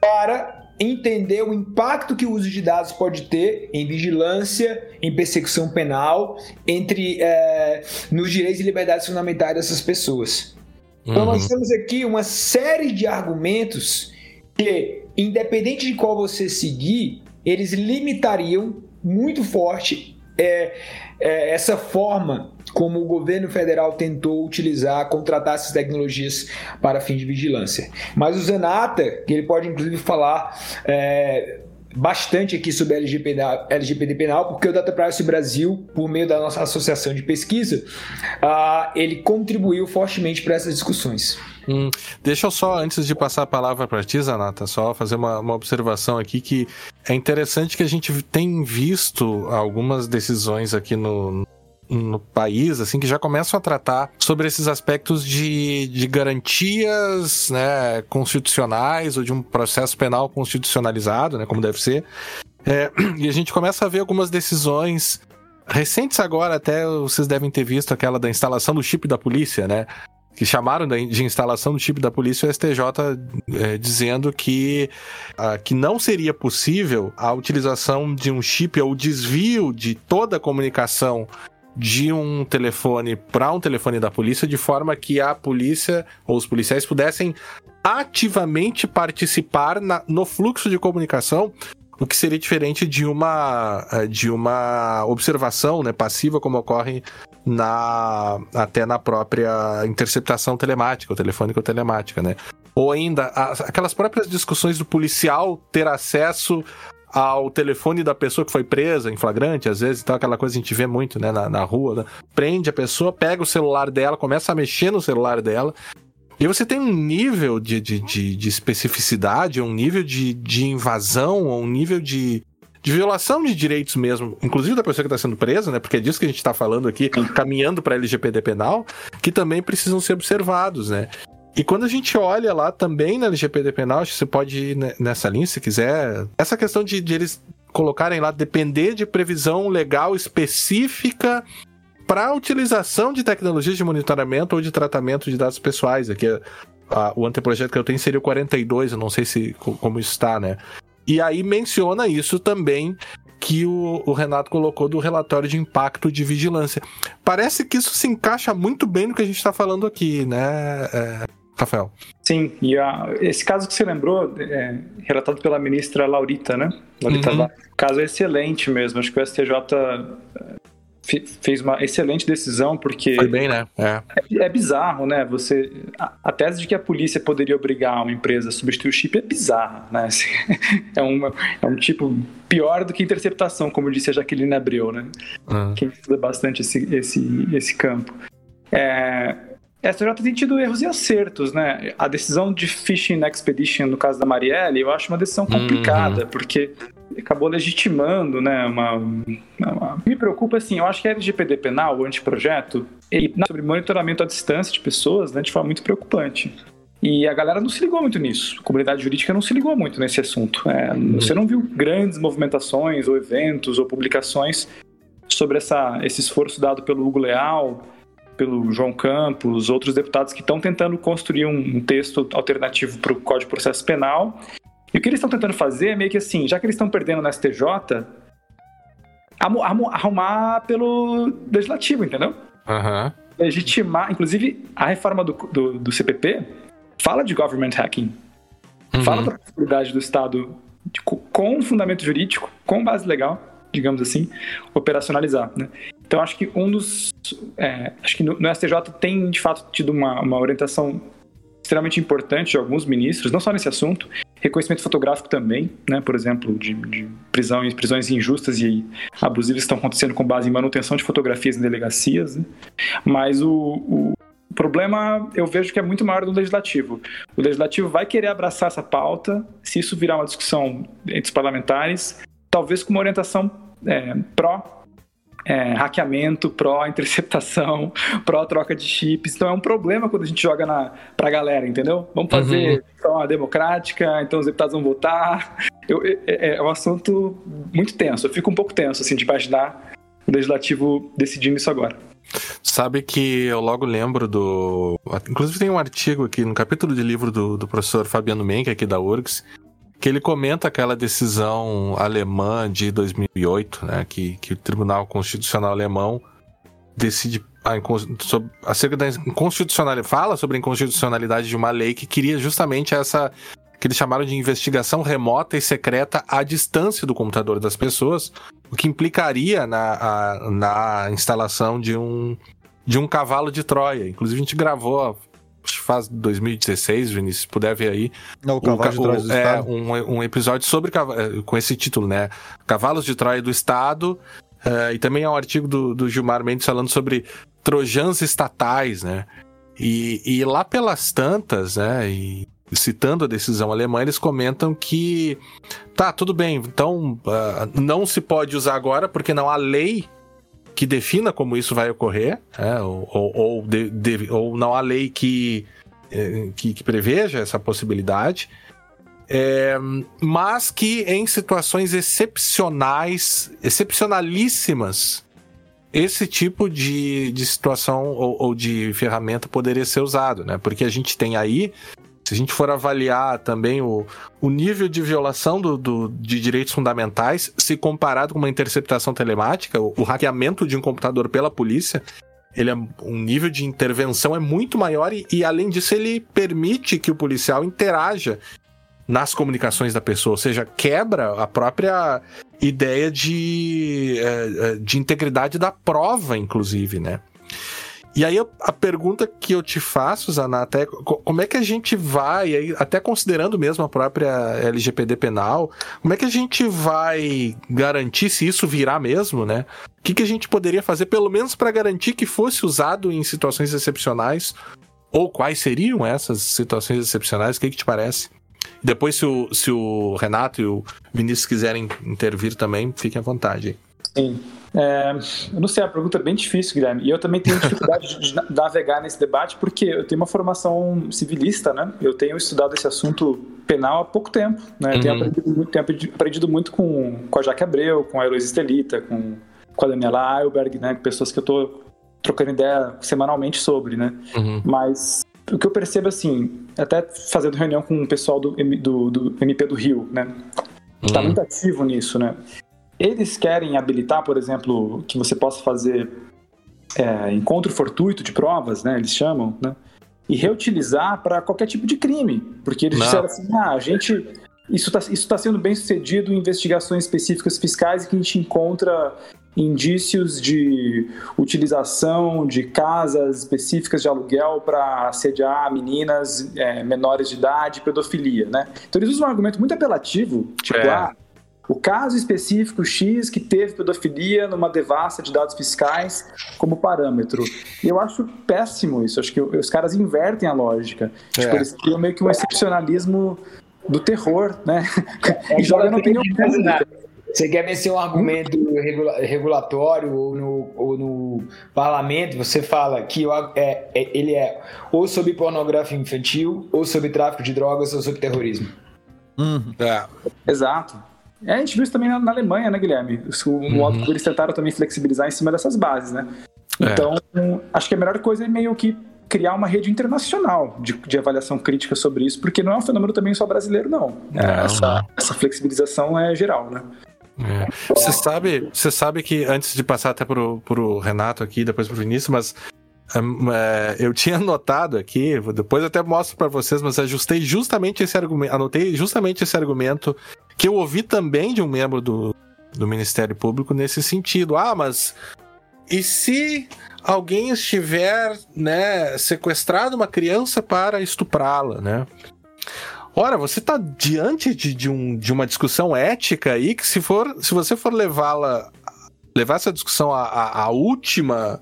para entender o impacto que o uso de dados pode ter em vigilância, em persecução penal, entre é, nos direitos e liberdades fundamentais dessas pessoas. Então nós uhum. temos aqui uma série de argumentos que, independente de qual você seguir, eles limitariam muito forte é, é, essa forma como o governo federal tentou utilizar, contratar essas tecnologias para fim de vigilância. Mas o Zanata, que ele pode inclusive falar é, bastante aqui sobre LGPD, LGPD penal, porque o Data Privacy Brasil, por meio da nossa associação de pesquisa, uh, ele contribuiu fortemente para essas discussões. Hum, deixa eu só, antes de passar a palavra para ti, Zanata, só fazer uma, uma observação aqui que é interessante que a gente tem visto algumas decisões aqui no, no país, assim, que já começam a tratar sobre esses aspectos de, de garantias né, constitucionais ou de um processo penal constitucionalizado, né, como deve ser. É, e a gente começa a ver algumas decisões recentes agora, até vocês devem ter visto aquela da instalação do chip da polícia, né? que chamaram de instalação do chip da polícia o STJ é, dizendo que, uh, que não seria possível a utilização de um chip ou desvio de toda a comunicação de um telefone para um telefone da polícia de forma que a polícia ou os policiais pudessem ativamente participar na, no fluxo de comunicação o que seria diferente de uma eh, de uma observação né, passiva como ocorre na até na própria interceptação telemática, ou telefônica ou telemática, né? Ou ainda aquelas próprias discussões do policial ter acesso ao telefone da pessoa que foi presa em flagrante, às vezes, então aquela coisa a gente vê muito, né, na, na rua, né? prende a pessoa, pega o celular dela, começa a mexer no celular dela, e você tem um nível de, de, de, de especificidade, um nível de, de invasão, um nível de, de violação de direitos mesmo, inclusive da pessoa que está sendo presa, né? Porque é disso que a gente está falando aqui, caminhando para LGPD penal, que também precisam ser observados, né? E quando a gente olha lá também na LGPD penal, você pode ir nessa linha se quiser. Essa questão de, de eles colocarem lá depender de previsão legal específica para utilização de tecnologias de monitoramento ou de tratamento de dados pessoais. Aqui, a, o anteprojeto que eu tenho seria o 42, eu não sei se como está, né? E aí menciona isso também que o, o, Renato colocou do relatório de impacto de vigilância. Parece que isso se encaixa muito bem no que a gente está falando aqui, né, é, Rafael? Sim, e a, esse caso que você lembrou, é, relatado pela ministra Laurita, né? Laurita uhum. O caso é excelente mesmo. Acho que o STJ fez uma excelente decisão, porque. Foi bem, né? É. é, é bizarro, né? Você. A, a, tese de que a polícia poderia obrigar uma empresa a substituir o chip é bizarra, né? Assim, é, uma, é um tipo pior do que interceptação, como disse a Jaqueline Abreu, né? Uhum. Quem estuda bastante esse, esse, esse campo. É, essa já tem tido erros e acertos, né? A decisão de Fishing Expedition, no caso da Marielle, eu acho uma decisão complicada, uhum. porque acabou legitimando, né, uma, uma, Me preocupa, assim, eu acho que a LGPD penal, o anteprojeto, ele sobre monitoramento à distância de pessoas, né, de forma muito preocupante. E a galera não se ligou muito nisso. A comunidade jurídica não se ligou muito nesse assunto. É, você não viu grandes movimentações, ou eventos, ou publicações sobre essa, esse esforço dado pelo Hugo Leal, pelo João Campos, outros deputados que estão tentando construir um, texto alternativo para o Código de Processo Penal E o que eles estão tentando fazer é meio que assim, já que eles estão perdendo no STJ, arrumar pelo legislativo, entendeu? Uhum. Legitimar, inclusive, a reforma do, do, do CPP fala de government hacking. Uhum. Fala da possibilidade do Estado, de, com fundamento jurídico, com base legal, digamos assim, operacionalizar. Né? Então, acho que um dos. É, acho que no, no, STJ tem, de fato, tido uma, uma orientação extremamente importante de alguns ministros, não só nesse assunto, reconhecimento fotográfico também, né? Por exemplo, de, de prisões, prisões injustas e abusivas estão acontecendo com base em manutenção de fotografias em delegacias, né? Mas o, o problema eu vejo que é muito maior do legislativo. O legislativo vai querer abraçar essa pauta, se isso virar uma discussão entre os parlamentares, talvez com uma orientação é, pró é, hackeamento, pró-interceptação, pró-troca de chips. Então é um problema quando a gente joga na, pra galera, entendeu? Vamos fazer uhum. uma democrática, então os deputados vão votar. Eu, é, é, um assunto muito tenso. Eu fico um pouco tenso, assim, de imaginar o legislativo decidindo isso agora. Sabe que eu logo lembro do. Inclusive tem um artigo aqui no capítulo de livro do, do professor Fabiano Menck, aqui da URGS, que ele comenta aquela decisão alemã de 2008, né, que, que o Tribunal Constitucional Alemão decide a, sobre, acerca da inconstitucionalidade, fala sobre a inconstitucionalidade de uma lei que queria justamente essa que eles chamaram de investigação remota e secreta à distância do computador das pessoas, o que implicaria na, a, na instalação de um, de um cavalo de Troia. Inclusive, a gente gravou faz 2016, Vinícius, se puder ver aí. Não, o Cavalo de Troia do é, Estado. Um, um episódio sobre é, com esse título, né? Cavalos de Troia do Estado. Uh, e também é um artigo do, do Gilmar Mendes falando sobre trojans estatais, né? E, e lá pelas tantas, né? E citando a decisão alemã, eles comentam que tá, tudo bem, então uh, não se pode usar agora porque não há lei que defina como isso vai ocorrer, é, ou, ou, ou, de, de, ou, não há lei que, é, que, que, preveja essa possibilidade, é, mas que em situações excepcionais, excepcionalíssimas, esse tipo de, de situação ou, ou, de ferramenta poderia ser usado, né? Porque a gente tem aí se a gente for avaliar também o, o nível de violação do, do, de direitos fundamentais, se comparado com uma interceptação telemática, o, o hackeamento de um computador pela polícia, ele é um nível de intervenção é muito maior e, e, além disso ele permite que o policial interaja nas comunicações da pessoa, ou seja, quebra a própria ideia de, é, é, de integridade da prova, inclusive, né? E aí a pergunta que eu te faço, Zanata, é como é que a gente vai, até considerando mesmo a própria LGPD penal, como é que a gente vai garantir se isso virar mesmo, né? O que, que a gente poderia fazer, pelo menos para garantir que fosse usado em situações excepcionais? Ou quais seriam essas situações excepcionais? O que, que te parece? Depois, se o, se o Renato e o Vinícius quiserem intervir também, fiquem à vontade. Sim. É, eu não sei, a pergunta é bem difícil, Guilherme. E eu também tenho dificuldade de navegar nesse debate porque eu tenho uma formação civilista, né? Eu tenho estudado esse assunto penal há pouco tempo, né? Uhum. Tenho, aprendido muito, tenho aprendido muito com, com a Jaque Abreu, com a Heloísa Estelita, com, com a Daniela Eilberg, né? Pessoas que eu estou trocando ideia semanalmente sobre, né? Uhum. Mas o que eu percebo, assim, até fazendo reunião com o pessoal do, do, do MP do Rio, né? Está uhum. muito ativo nisso, né? Eles querem habilitar, por exemplo, que você possa fazer é, encontro fortuito de provas, né? Eles chamam, né? E reutilizar para qualquer tipo de crime. Porque eles Não. disseram assim: ah, a gente. Isso está isso tá sendo bem sucedido em investigações específicas fiscais e que a gente encontra indícios de utilização de casas específicas de aluguel para assediar meninas é, menores de idade, pedofilia, né? Então eles usam um argumento muito apelativo, tipo, é. ah, o caso específico X que teve pedofilia numa devassa de dados fiscais como parâmetro. E eu acho péssimo isso. Acho que os caras invertem a lógica. É. Tipo, eles criam meio que um excepcionalismo do terror, né? É, e joga na opinião pública. Você quer vencer um argumento regulatório ou no, ou no parlamento, você fala que é, é, ele é ou sobre pornografia infantil, ou sobre tráfico de drogas, ou sobre terrorismo. Uhum. É. Exato. É, a gente viu isso também na, na Alemanha, né, Guilherme? O uhum. modo que eles tentaram também flexibilizar em cima dessas bases, né? É. Então, acho que a melhor coisa é meio que criar uma rede internacional de, de, avaliação crítica sobre isso, porque não é um fenômeno também só brasileiro, não. É, essa, essa, flexibilização é geral, né? É. Você sabe, você sabe que antes de passar até pro, pro Renato aqui, depois pro Vinícius, mas um, é, eu tinha anotado aqui, depois até mostro para vocês, mas ajustei justamente esse argumento, anotei justamente esse argumento que eu ouvi também de um membro do, do Ministério Público nesse sentido. Ah, mas e se alguém estiver, né, sequestrado uma criança para estuprá-la, né? Ora, você está diante de, de, um, de uma discussão ética aí que se for, se você for levá-la, levar essa discussão à, à, à última,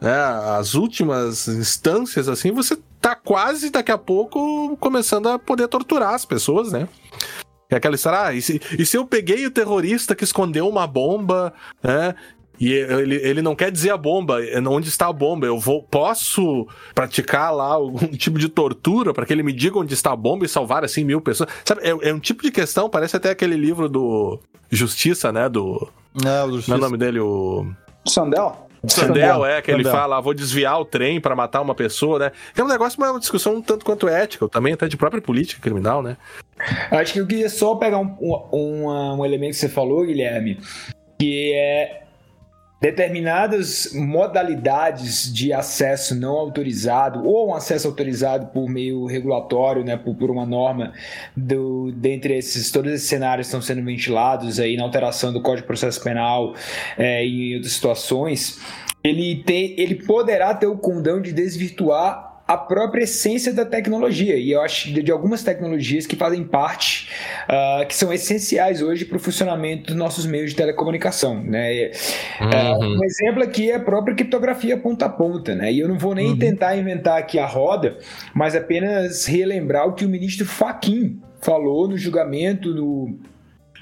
né, às últimas instâncias, assim, você tá quase daqui a pouco começando a poder torturar as pessoas, né? É aquela história, ah, e se, e se eu peguei o terrorista que escondeu uma bomba, né? E ele, ele não quer dizer a bomba, é onde está a bomba. Eu vou, posso praticar lá algum tipo de tortura para que ele me diga onde está a bomba e salvar assim mil pessoas. Sabe, é, é um tipo de questão, parece até aquele livro do Justiça, né? Do. Não, do Justiça. Não é o nome dele? O. Sandel? Sandel, é, que ele fala, vou desviar o trem para matar uma pessoa, né? É um negócio, mas é uma discussão um tanto quanto ética, também até de própria política criminal, né? Acho que eu queria só pegar um, um, um elemento que você falou, Guilherme, que é determinadas modalidades de acesso não autorizado ou um acesso autorizado por meio regulatório, né, por, por uma norma do, dentre esses todos esses cenários estão sendo ventilados aí na alteração do Código de Processo Penal é, e em outras situações, ele tem, ele poderá ter o condão de desvirtuar a própria essência da tecnologia. E eu acho de, algumas tecnologias que fazem parte, uh, que são essenciais hoje para o funcionamento dos nossos meios de telecomunicação. Né? Uhum. Uh, um exemplo aqui é a própria criptografia ponta a ponta. Né? E eu não vou nem uhum. tentar inventar aqui a roda, mas apenas relembrar o que o ministro Faquim falou no julgamento no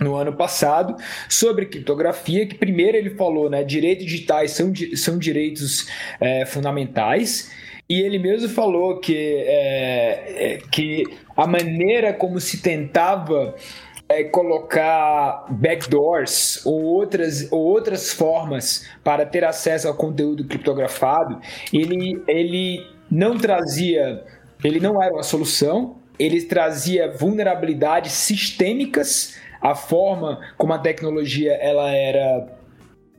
no ano passado sobre criptografia, que primeiro ele falou, né, direitos digitais são, são direitos é, fundamentais, e ele mesmo falou que, é, é, que a maneira como se tentava é, colocar backdoors ou outras, ou outras formas para ter acesso ao conteúdo criptografado, ele, ele não trazia, ele não era uma solução, ele trazia vulnerabilidades sistêmicas, a forma como a tecnologia ela era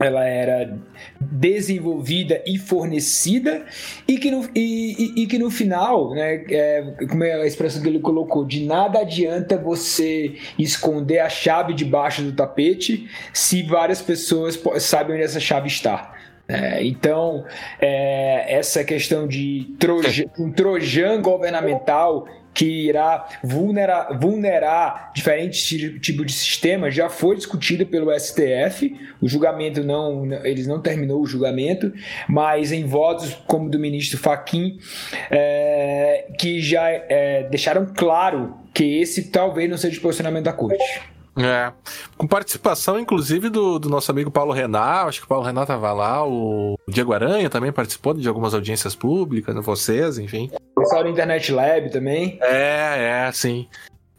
ela era desenvolvida e fornecida e que no, e, e, e que no final, né, é, como é a expressão que ele colocou, de nada adianta você esconder a chave debaixo do tapete se várias pessoas sabem onde essa chave está. É, então, é, essa questão de troja, um trojan governamental que irá vulnerar, vulnerar diferentes tipos de sistemas já foi discutida pelo STF. O julgamento não, eles não terminou o julgamento, mas em votos como do ministro Faquim, é, que já é, deixaram claro que esse talvez não seja o posicionamento da corte. É. Com participação, inclusive, do, do nosso amigo Paulo Renato, acho que o Paulo Renato estava lá, o Diego Aranha também participou de algumas audiências públicas, né, vocês, enfim. Pessoal do Internet Lab também. É, é, sim.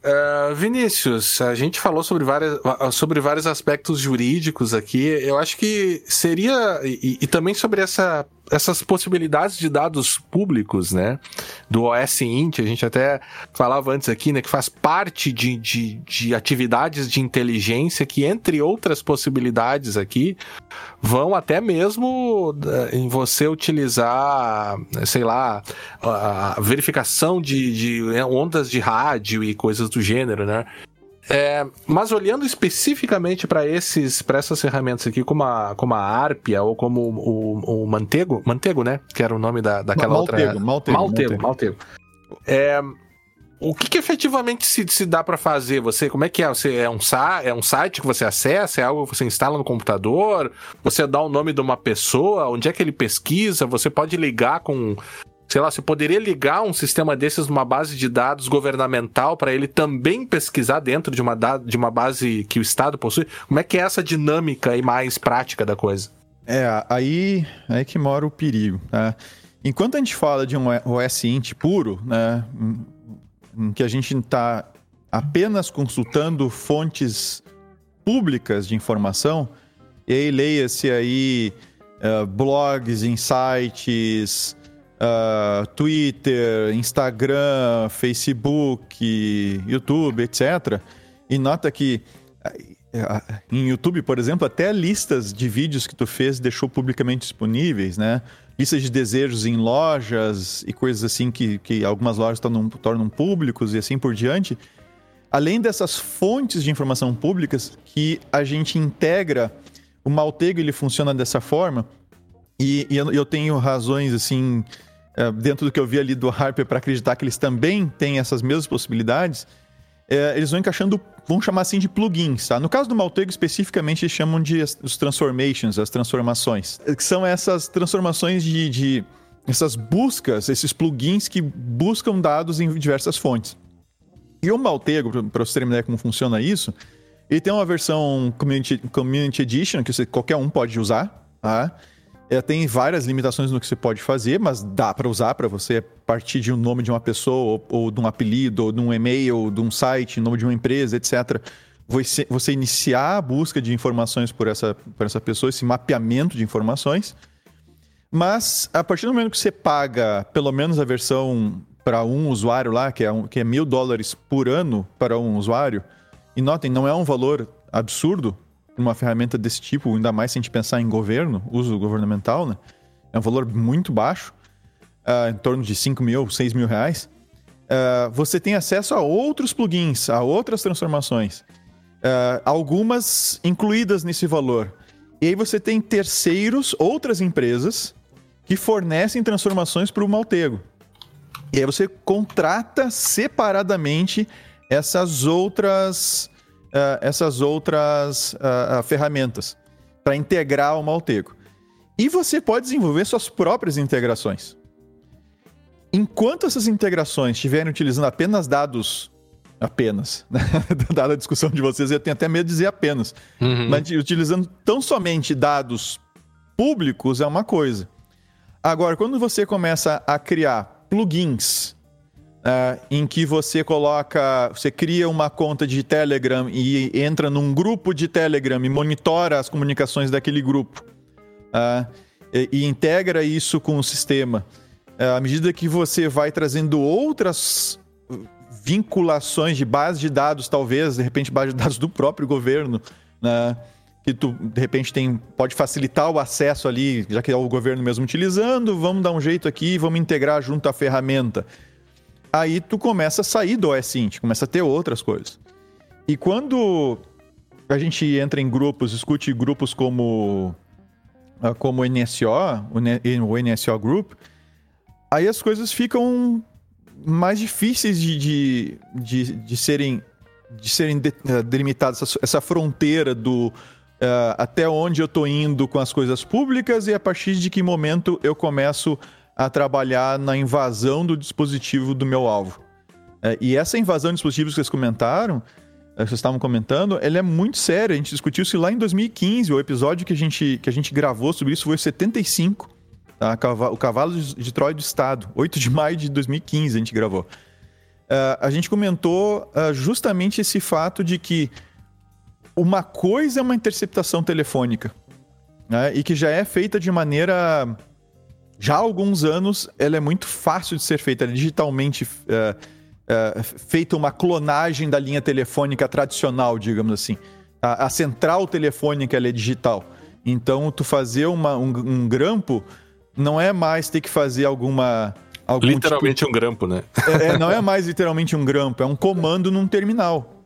Uh, Vinícius, a gente falou sobre, várias, sobre vários aspectos jurídicos aqui. Eu acho que seria. E, e também sobre essa essas possibilidades de dados públicos, né? Do OS Int, a gente até falava antes aqui, né? Que faz parte de, de, de atividades de inteligência que, entre outras possibilidades aqui, vão até mesmo eh, em você utilizar, sei lá, a verificação de, de ondas de rádio e coisas do gênero, né? É, mas olhando especificamente para esses, para essas ferramentas aqui, como a, como a Arpia ou como o, o, Mantego, Mantego, né? Que era o nome da, daquela Maltego, outra. Maltego, Maltego, Maltego. É, o que, que, efetivamente se, se dá para fazer? Você, como é que é? Você é um, é um site que você acessa? É algo que você instala no computador? Você dá o nome de uma pessoa? Onde é que ele pesquisa? Você pode ligar com sei lá, você poderia ligar um sistema desses numa base de dados governamental para ele também pesquisar dentro de uma, de uma base que o Estado possui? Como é que é essa dinâmica e mais prática da coisa? É, aí é que mora o perigo. Né? Enquanto a gente fala de um OS int puro, né, que a gente está apenas consultando fontes públicas de informação, e aí leia-se aí uh, blogs, insights, uh, Twitter, Instagram, Facebook, YouTube, etc. E nota que em YouTube, por exemplo, até listas de vídeos que tu fez deixou publicamente disponíveis, né? Listas de desejos em lojas e coisas assim que, que algumas lojas tornam, tornam públicos e assim por diante. Além dessas fontes de informação públicas que a gente integra, o Maltego ele funciona dessa forma e, e eu, tenho razões assim dentro do que eu vi ali do Harper para acreditar que eles também têm essas mesmas possibilidades é, eles vão encaixando, vamos chamar assim de plugins, tá? No caso do Maltego, especificamente, eles chamam de os transformations, as transformações. Que são essas transformações de, de essas buscas, esses plugins que buscam dados em diversas fontes. E o Maltego, para você uma ideia como funciona isso, ele tem uma versão Community, community Edition, que você, qualquer um pode usar, tá? É, tem várias limitações no que você pode fazer, mas dá para usar para você partir de um nome de uma pessoa, ou, ou, de um apelido, ou de um e-mail, ou de um site, nome de uma empresa, etc. Você, você iniciar a busca de informações por essa, por essa pessoa, esse mapeamento de informações. Mas a partir do momento que você paga pelo menos a versão para um usuário lá, que é, um, que é mil dólares por ano para um usuário, e notem, não é um valor absurdo, uma ferramenta desse tipo, ainda mais se a gente pensar em governo, uso governamental, né? É um valor muito baixo, uh, em torno de 5 mil, 6 mil reais. Uh, você tem acesso a outros plugins, a outras transformações, uh, algumas incluídas nesse valor. E aí você tem terceiros, outras empresas, que fornecem transformações para o Maltego. E aí você contrata separadamente essas outras essas outras uh, ferramentas para integrar o Maltego. E você pode desenvolver suas próprias integrações. Enquanto essas integrações estiverem utilizando apenas dados apenas, né? dada a discussão de vocês, eu tenho até medo de dizer apenas, uhum. mas utilizando tão somente dados públicos é uma coisa. Agora, quando você começa a criar plugins Uh, em que você coloca, você cria uma conta de Telegram e entra num grupo de Telegram e monitora as comunicações daquele grupo uh, e, e, integra isso com o sistema. Uh, à medida que você vai trazendo outras vinculações de base de dados, talvez, de repente, base de dados do próprio governo, né, que tu, de repente, tem, pode facilitar o acesso ali, já que é o governo mesmo utilizando, vamos dar um jeito aqui, vamos integrar junto à ferramenta aí tu começa a sair do OSINT, começa a ter outras coisas. E quando a gente entra em grupos, escute grupos como ah, como o NSO, o NSO Group, aí as coisas ficam mais difíceis de, de, de, de serem, de serem de, uh, delimitadas, essa, essa, fronteira do uh, até onde eu estou indo com as coisas públicas e a partir de que momento eu começo a trabalhar na invasão do dispositivo do meu alvo. É, e essa invasão de dispositivos que vocês comentaram, é, vocês estavam comentando, ela é muito séria. A gente discutiu isso lá em 2015. O episódio que a gente, que a gente gravou sobre isso foi 75. Tá? O Cavalo de Troia do Estado. 8 de maio de 2015 a gente gravou. Uh, a gente comentou uh, justamente esse fato de que uma coisa é uma interceptação telefônica né? e que já é feita de maneira já há alguns anos, ela é muito fácil de ser feita, é digitalmente é, é, feita uma clonagem da linha telefônica tradicional, digamos assim. A, a central telefônica é digital. Então, tu fazer uma, um, um, grampo não é mais ter que fazer alguma. Algum literalmente tipo... um grampo, né? É, é, não é mais literalmente um grampo, é um comando num terminal.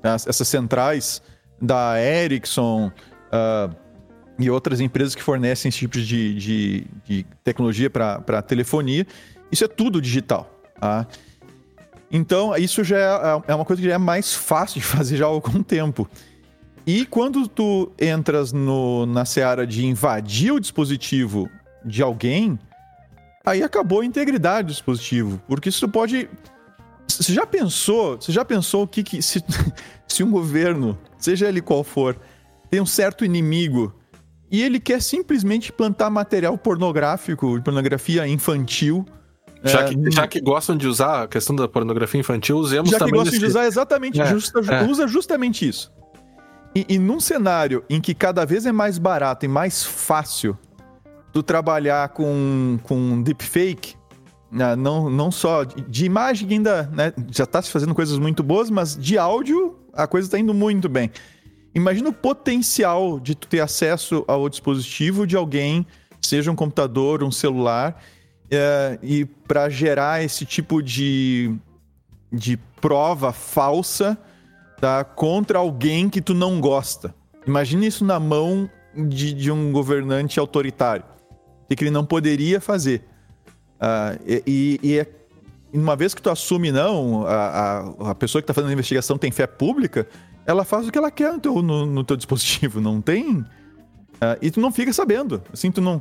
Essas centrais da Ericsson. Uh, e outras empresas que fornecem esse tipo de, de, de tecnologia para telefonia. Isso é tudo digital. Tá? Então, isso já é, é uma coisa que já é mais fácil de fazer já há algum tempo. E quando tu entras no, na seara de invadir o dispositivo de alguém, aí acabou a integridade do dispositivo. Porque isso pode. Você já pensou? Você já pensou o que, que se, se um governo, seja ele qual for, tem um certo inimigo e ele quer simplesmente plantar material pornográfico, pornografia infantil. Já, é, que, já que gostam de usar a questão da pornografia infantil, usemos já também. Já que gostam de usar exatamente, é, justa, é. usa justamente isso. E, e num cenário em que cada vez é mais barato e mais fácil tu trabalhar com, com deepfake, né, não, não só de, de imagem ainda, né, já está se fazendo coisas muito boas, mas de áudio a coisa está indo muito bem. Imagina o potencial de tu ter acesso ao dispositivo de alguém, seja um computador, um celular, é, e para gerar esse tipo de, de prova falsa tá, contra alguém que tu não gosta. Imagina isso na mão de, de um governante autoritário. O que ele não poderia fazer. Uh, e, e, é, uma vez que tu assume, não, a, a, a pessoa que está fazendo a investigação tem fé pública, ela faz o que ela quer no teu, no, no teu dispositivo, não tem. Uh, e tu não fica sabendo. Assim, tu não.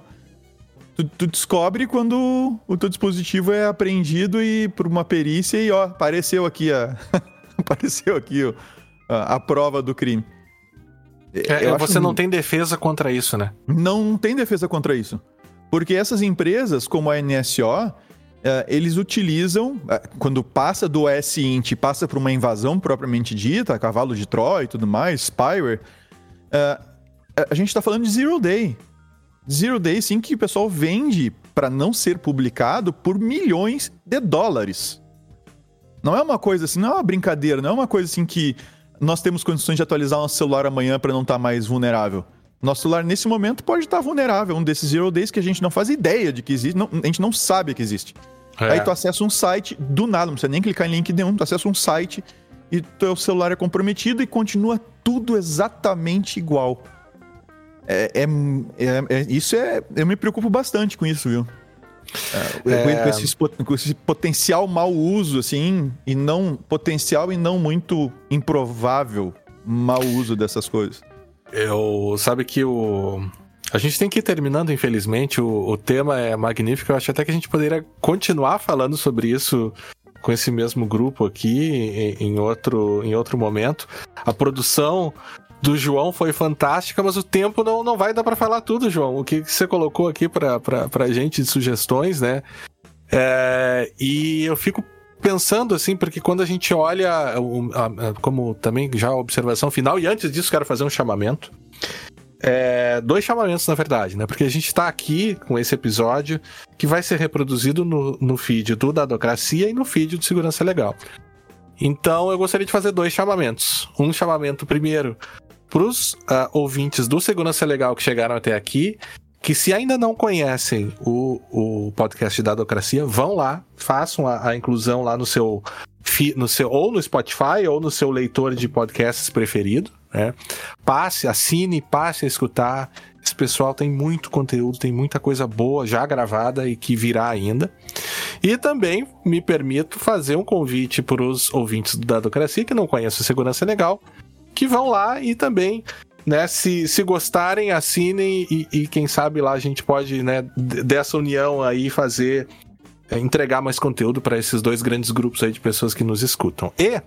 Tu, tu, descobre quando o teu dispositivo é apreendido e por uma perícia e ó, apareceu aqui a. apareceu aqui ó, a, a prova do crime. É, é você não tem defesa contra isso, né? Não tem defesa contra isso. Porque essas empresas, como a NSO, Uh, eles utilizam, uh, quando passa do S-Int passa para uma invasão propriamente dita, cavalo de Troia e tudo mais, spyware, uh, a gente está falando de Zero Day. Zero Day, sim, que o pessoal vende para não ser publicado por milhões de dólares. Não é uma coisa assim, não é uma brincadeira, não é uma coisa assim que nós temos condições de atualizar nosso celular amanhã para não estar tá mais vulnerável. Nosso celular, nesse momento, pode estar vulnerável. Um desses zero days que a gente não faz ideia de que existe, não, a gente não sabe que existe. É. Aí tu acessa um site do nada, não precisa nem clicar em link nenhum, tu acessa um site e teu celular é comprometido e continua tudo exatamente igual. É, é, é, é isso é. Eu me preocupo bastante com isso, viu? É, é. Com, esse, com, esse, potencial mau uso, assim, e não. Potencial e não muito improvável mau uso dessas coisas. Eu. Sabe que o. A gente tem que ir terminando, infelizmente. O, o tema é magnífico. Eu acho até que a gente poderia continuar falando sobre isso com esse mesmo grupo aqui em, em, outro, em outro momento. A produção do João foi fantástica, mas o tempo não, não vai dar para falar tudo, João. O que, que você colocou aqui pra, pra gente de sugestões, né? É, e eu fico pensando assim, porque quando a gente olha, como também já a observação final, e antes disso quero fazer um chamamento. É, dois chamamentos, na verdade, né? Porque a gente está aqui com esse episódio que vai ser reproduzido no, no feed do Dadocracia e no feed do Segurança Legal. Então eu gostaria de fazer dois chamamentos. Um chamamento primeiro para os uh, ah, ouvintes do Segurança Legal que chegaram até aqui, que se ainda não conhecem o, o podcast de Dadocracia, vão lá, façam a, a inclusão lá no seu, no seu ou no Spotify ou no seu leitor de podcasts preferido, né? Passe, assine, passe a escutar. Esse pessoal tem muito conteúdo, tem muita coisa boa já gravada e que virá ainda. E também me permito fazer um convite para os ouvintes do Dadocracia que não conhecem o Segurança Legal, que vão lá e também né, se, se gostarem, assinem e, e, quem sabe lá a gente pode, né, dessa união aí fazer, é, entregar mais conteúdo para esses dois grandes grupos aí de pessoas que nos escutam. E,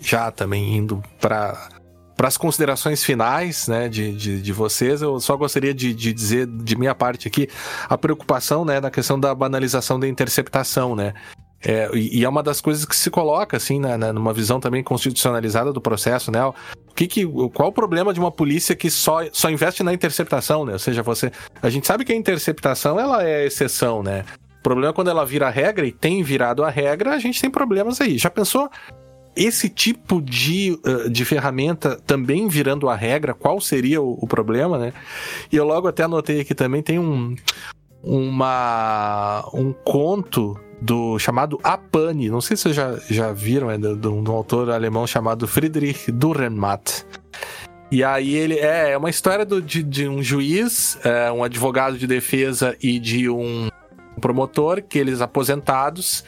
já também indo para para as considerações finais né, de, de, de, vocês, eu só gostaria de, de, dizer de minha parte aqui a preocupação né, na questão da banalização da interceptação. Né? É, e é uma das coisas que se coloca, assim, na, na, numa visão também constitucionalizada do processo, né? Que que, qual o problema de uma polícia que só, só investe na interceptação, né? Ou seja, você. A gente sabe que a interceptação ela é exceção, né? O problema é quando ela vira regra e tem virado a regra, a gente tem problemas aí. Já pensou esse tipo de, de ferramenta também virando a regra, qual seria o, o, problema, né? E eu logo até anotei aqui também, tem um, uma, um conto do chamado Apane. Não sei se vocês já, já viram, é de, de, um, autor alemão chamado Friedrich Dürrenmatt. E aí ele é, é uma história do, de, de, um juiz, é, um advogado de defesa e de um promotor, que eles aposentados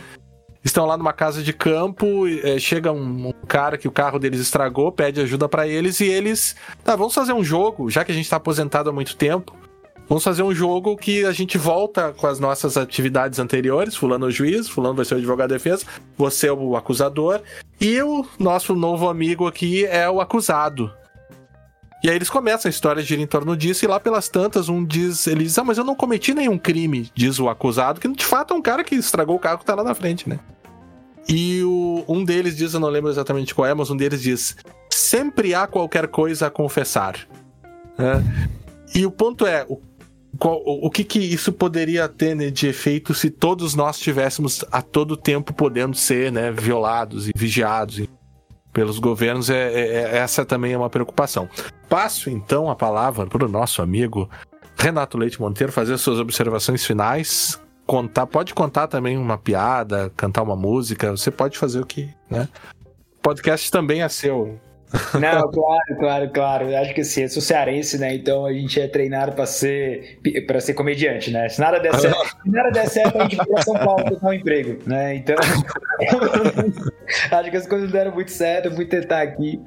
estão lá numa casa de campo, é, chega um, um, cara que o carro deles estragou, pede ajuda para eles e eles, tá, vamos fazer um jogo, já que a gente tá aposentado há muito tempo. Vamos fazer um jogo que a gente volta com as nossas atividades anteriores. Fulano é o juiz, Fulano vai ser o advogado de defesa, você é o acusador. E o nosso novo amigo aqui é o acusado. E aí eles começam a história gira em torno disso, e lá pelas tantas, um diz, ele diz, ah, mas eu não cometi nenhum crime, diz o acusado, que de fato é um cara que estragou o carro que tá lá na frente, né? E o, um deles diz, eu não lembro exatamente qual é, mas um deles diz, sempre há qualquer coisa a confessar. É. E o ponto é, o qual, o que que isso poderia ter né, de efeito se todos nós tivéssemos a todo tempo podendo ser né, violados e vigiados pelos governos? É, é, é, essa também é uma preocupação. Passo então a palavra para o nosso amigo Renato Leite Monteiro fazer suas observações finais. Contar, pode contar também uma piada, cantar uma música, você pode fazer o que, né? Podcast também é seu. Não, claro, claro, claro. Acho que assim, eu sou cearense, né? Então a gente é treinado para ser para ser comediante, né? Se nada der certo, se nada der certo, a gente vai para São Paulo tentar um emprego, né? Então acho que as coisas deram muito certo, eu fui tentar aqui.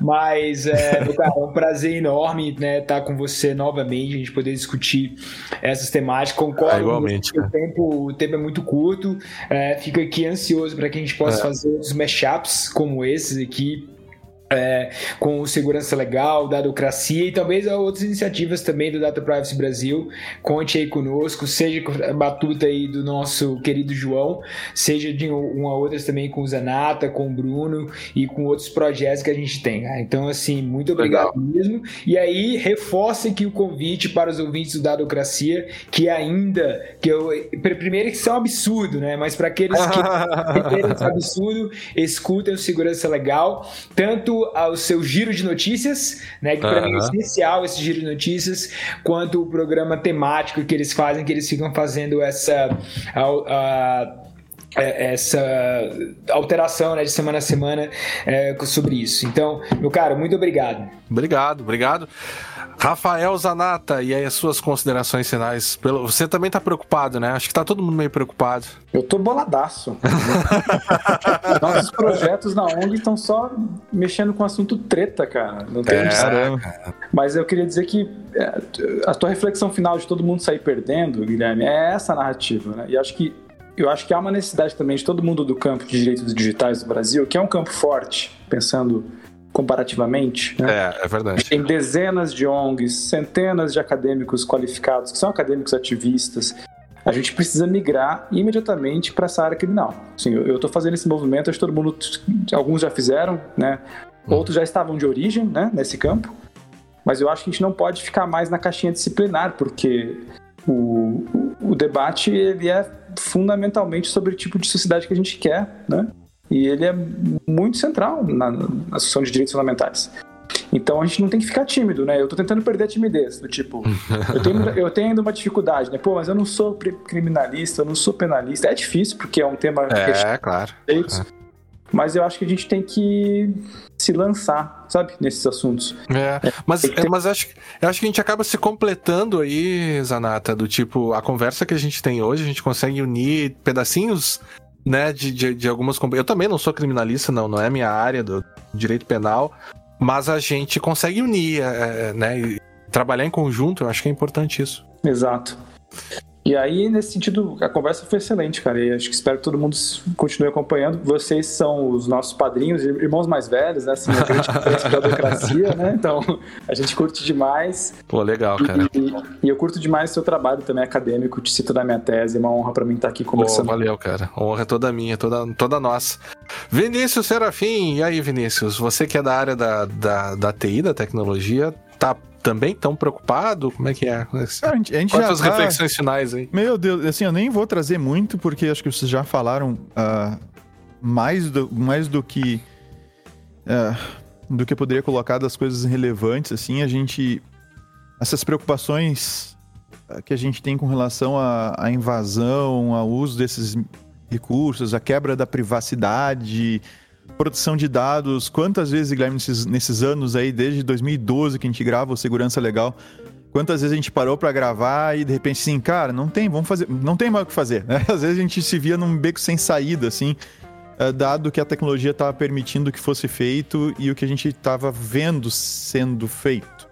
Mas é, cara, é um prazer enorme, né, estar com você novamente, a gente poder discutir essas temáticas. Concordo. É, igualmente. O tempo, o tempo é muito curto. É, fico aqui ansioso para que a gente possa é. fazer outros mashups como esses aqui é, com segurança legal, dadocracia e talvez outras iniciativas também do Data Privacy Brasil. Conte aí conosco, seja com a batuta aí do nosso querido João, seja de uma outras também com o Zanata, com o Bruno e com outros projetos que a gente tem. Né? Então, assim, muito obrigado legal. mesmo. E aí, reforce aqui o convite para os ouvintes do Dadocracia, que ainda, que eu, primeiro que isso é absurdo, né? Mas para aqueles que esse absurdo, escutem o Segurança Legal, tanto ao seu giro de notícias, né? Que para uhum. mim é essencial esse giro de notícias, quanto o programa temático que eles fazem, que eles ficam fazendo essa. A, a, é, essa alteração né, de semana a semana é, sobre isso. Então, meu caro, muito obrigado. Obrigado, obrigado. Rafael Zanata, e aí as suas considerações finais? Você também tá preocupado, né? Acho que tá todo mundo meio preocupado. Eu tô boladaço. Nossos projetos na ONG estão só mexendo com o assunto treta, cara. Não tem é, Mas eu queria dizer que é, a tua reflexão final de todo mundo sair perdendo, Guilherme, é essa narrativa, né? E acho que eu acho que há uma necessidade também de todo mundo do campo de direitos digitais do Brasil, que é um campo forte, pensando comparativamente. Né? É, é verdade. Tem dezenas de ONGs, centenas de acadêmicos qualificados, que são acadêmicos ativistas. A gente precisa migrar imediatamente para essa área criminal. Sim, eu estou fazendo esse movimento, acho que todo mundo, alguns já fizeram, né? Hum. Outros já estavam de origem, né, nesse campo. Mas eu acho que a gente não pode ficar mais na caixinha disciplinar, porque o, o debate ele é fundamentalmente sobre o tipo de sociedade que a gente quer, né? E ele é muito central na, na discussão de direitos fundamentais. Então a gente não tem que ficar tímido, né? Eu tô tentando perder a timidez, do tipo, eu tenho, eu tenho ainda uma dificuldade, né? Pô, mas eu não sou criminalista, eu não sou penalista. É difícil, porque é um tema. É, claro. É. Mas eu acho que a gente tem que se lançar, sabe, nesses assuntos. É, mas, é, ter... mas acho, eu acho que a gente acaba se completando aí, Zanata, do tipo, a conversa que a gente tem hoje, a gente consegue unir pedacinhos né, de, de, de algumas. Eu também não sou criminalista, não, não é minha área do direito penal, mas a gente consegue unir, é, é né, trabalhar em conjunto, eu acho que é importante isso. Exato. E aí, nesse sentido, a conversa foi excelente, cara. E acho que espero que todo mundo continue acompanhando. Vocês são os nossos padrinhos, irmãos mais velhos, né? Assim, a gente da democracia, né? Então, a gente curte demais. Pô, legal, cara. E, e, eu curto demais o seu trabalho também acadêmico. Te cito da minha tese. É uma honra para mim estar aqui conversando. Pô, valeu, cara. Honra é toda minha, toda, toda nossa. Vinícius Serafim, e aí, Vinícius? Você que é da área da, da, da TI, da tecnologia, tá também tão preocupado? Como é que é? A gente, a gente Quais as tá... reflexões finais aí? Meu Deus, assim, eu nem vou trazer muito, porque acho que vocês já falaram uh, mais, do, mais do que. Uh, do que eu poderia colocar das coisas relevantes, assim, a gente. Essas preocupações ah, que a gente tem com relação à, à invasão, ao uso desses recursos, a quebra da privacidade, produção de dados, quantas vezes, Guilherme, nesses, nesses anos aí, desde 2012 que a gente grava o Segurança Legal, quantas vezes a gente parou para gravar e de repente assim, cara, não tem, vamos fazer, não tem mais o que fazer, né? Às vezes a gente se via num beco sem saída, assim, eh, dado que a tecnologia estava permitindo que fosse feito e o que a gente estava vendo sendo feito.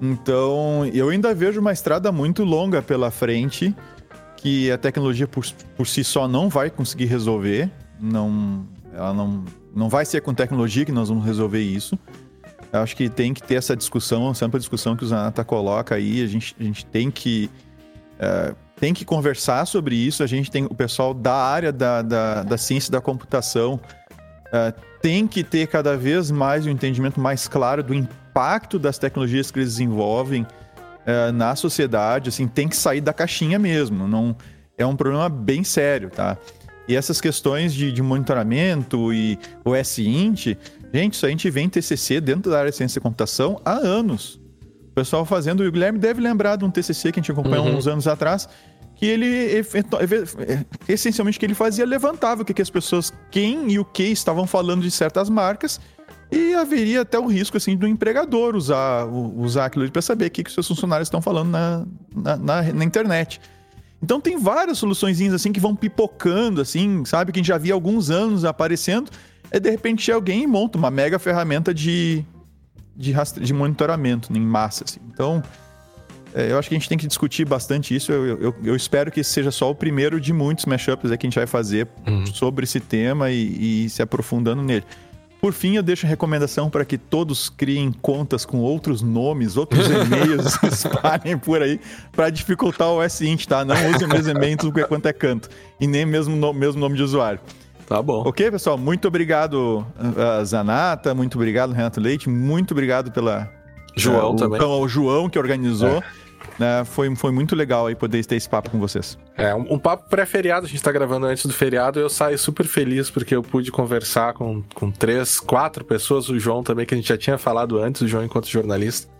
Então, eu ainda vejo uma estrada muito longa pela frente que a tecnologia por, por si só não vai conseguir resolver. Não, ela não, não vai ser com tecnologia que nós vamos resolver isso. Eu acho que tem que ter essa discussão, sempre a discussão que o Zanata coloca aí. A gente, a gente tem que uh, tem que conversar sobre isso. A gente tem o pessoal da área da, da, da ciência da computação uh, tem que ter cada vez mais um entendimento mais claro do impacto das tecnologias que eles desenvolvem uh, na sociedade, assim, tem que sair da caixinha mesmo. Não é um problema bem sério, tá? E essas questões de, de monitoramento e o S-Int, gente, isso a gente vem em TCC dentro da área de ciência da computação há anos. O pessoal fazendo, o Guilherme deve lembrar de um TCC que a gente acompanhou uhum. uns anos atrás, que ele essencialmente o que ele fazia levantava o que, que as pessoas quem e o que estavam falando de certas marcas e haveria até o risco assim do empregador usar usar aquilo para saber o que, que os seus funcionários estão falando na, na, na, na internet. Então tem várias soluções assim que vão pipocando, assim, sabe? Que a gente já via há alguns anos aparecendo. E de repente alguém monta uma mega ferramenta de, de, rastre... de monitoramento em massa. Assim. Então, é, eu acho que a gente tem que discutir bastante isso. Eu, eu, eu espero que esse seja só o primeiro de muitos mashups que a gente vai fazer uhum. sobre esse tema e, e se aprofundando nele. Por fim, eu deixo a recomendação para que todos criem contas com outros nomes, outros e-mails espalhem por aí para dificultar o S-Int, tá? Não usem o mesmo e-mail tudo quanto é canto. E nem mesmo, no, mesmo nome de usuário. Tá bom. Ok, pessoal? Muito obrigado, uh, Zanata. Muito obrigado, Renato Leite. Muito obrigado pela. João uh, também. O, o João que organizou. É. Né? Foi, foi muito legal aí poder ter esse papo com vocês. É, um, um papo pré-feriado, a gente tá gravando antes do feriado, eu saio super feliz porque eu pude conversar com, com três, quatro pessoas, o João também, que a gente já tinha falado antes, o João enquanto jornalista.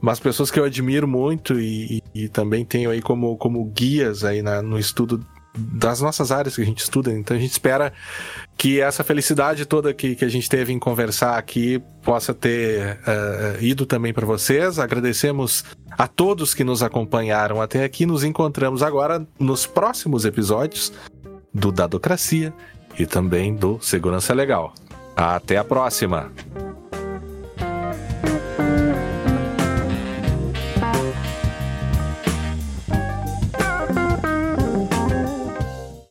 Mas pessoas que eu admiro muito e, e, e também tenho aí como, como guias aí na, no estudo das nossas áreas que a gente estuda. Então a gente espera que essa felicidade toda que, que a gente teve em conversar aqui possa ter uh, ido também para vocês. Agradecemos a todos que nos acompanharam até aqui. Nos encontramos agora nos próximos episódios do Dadocracia e também do Segurança Legal. Até a próxima!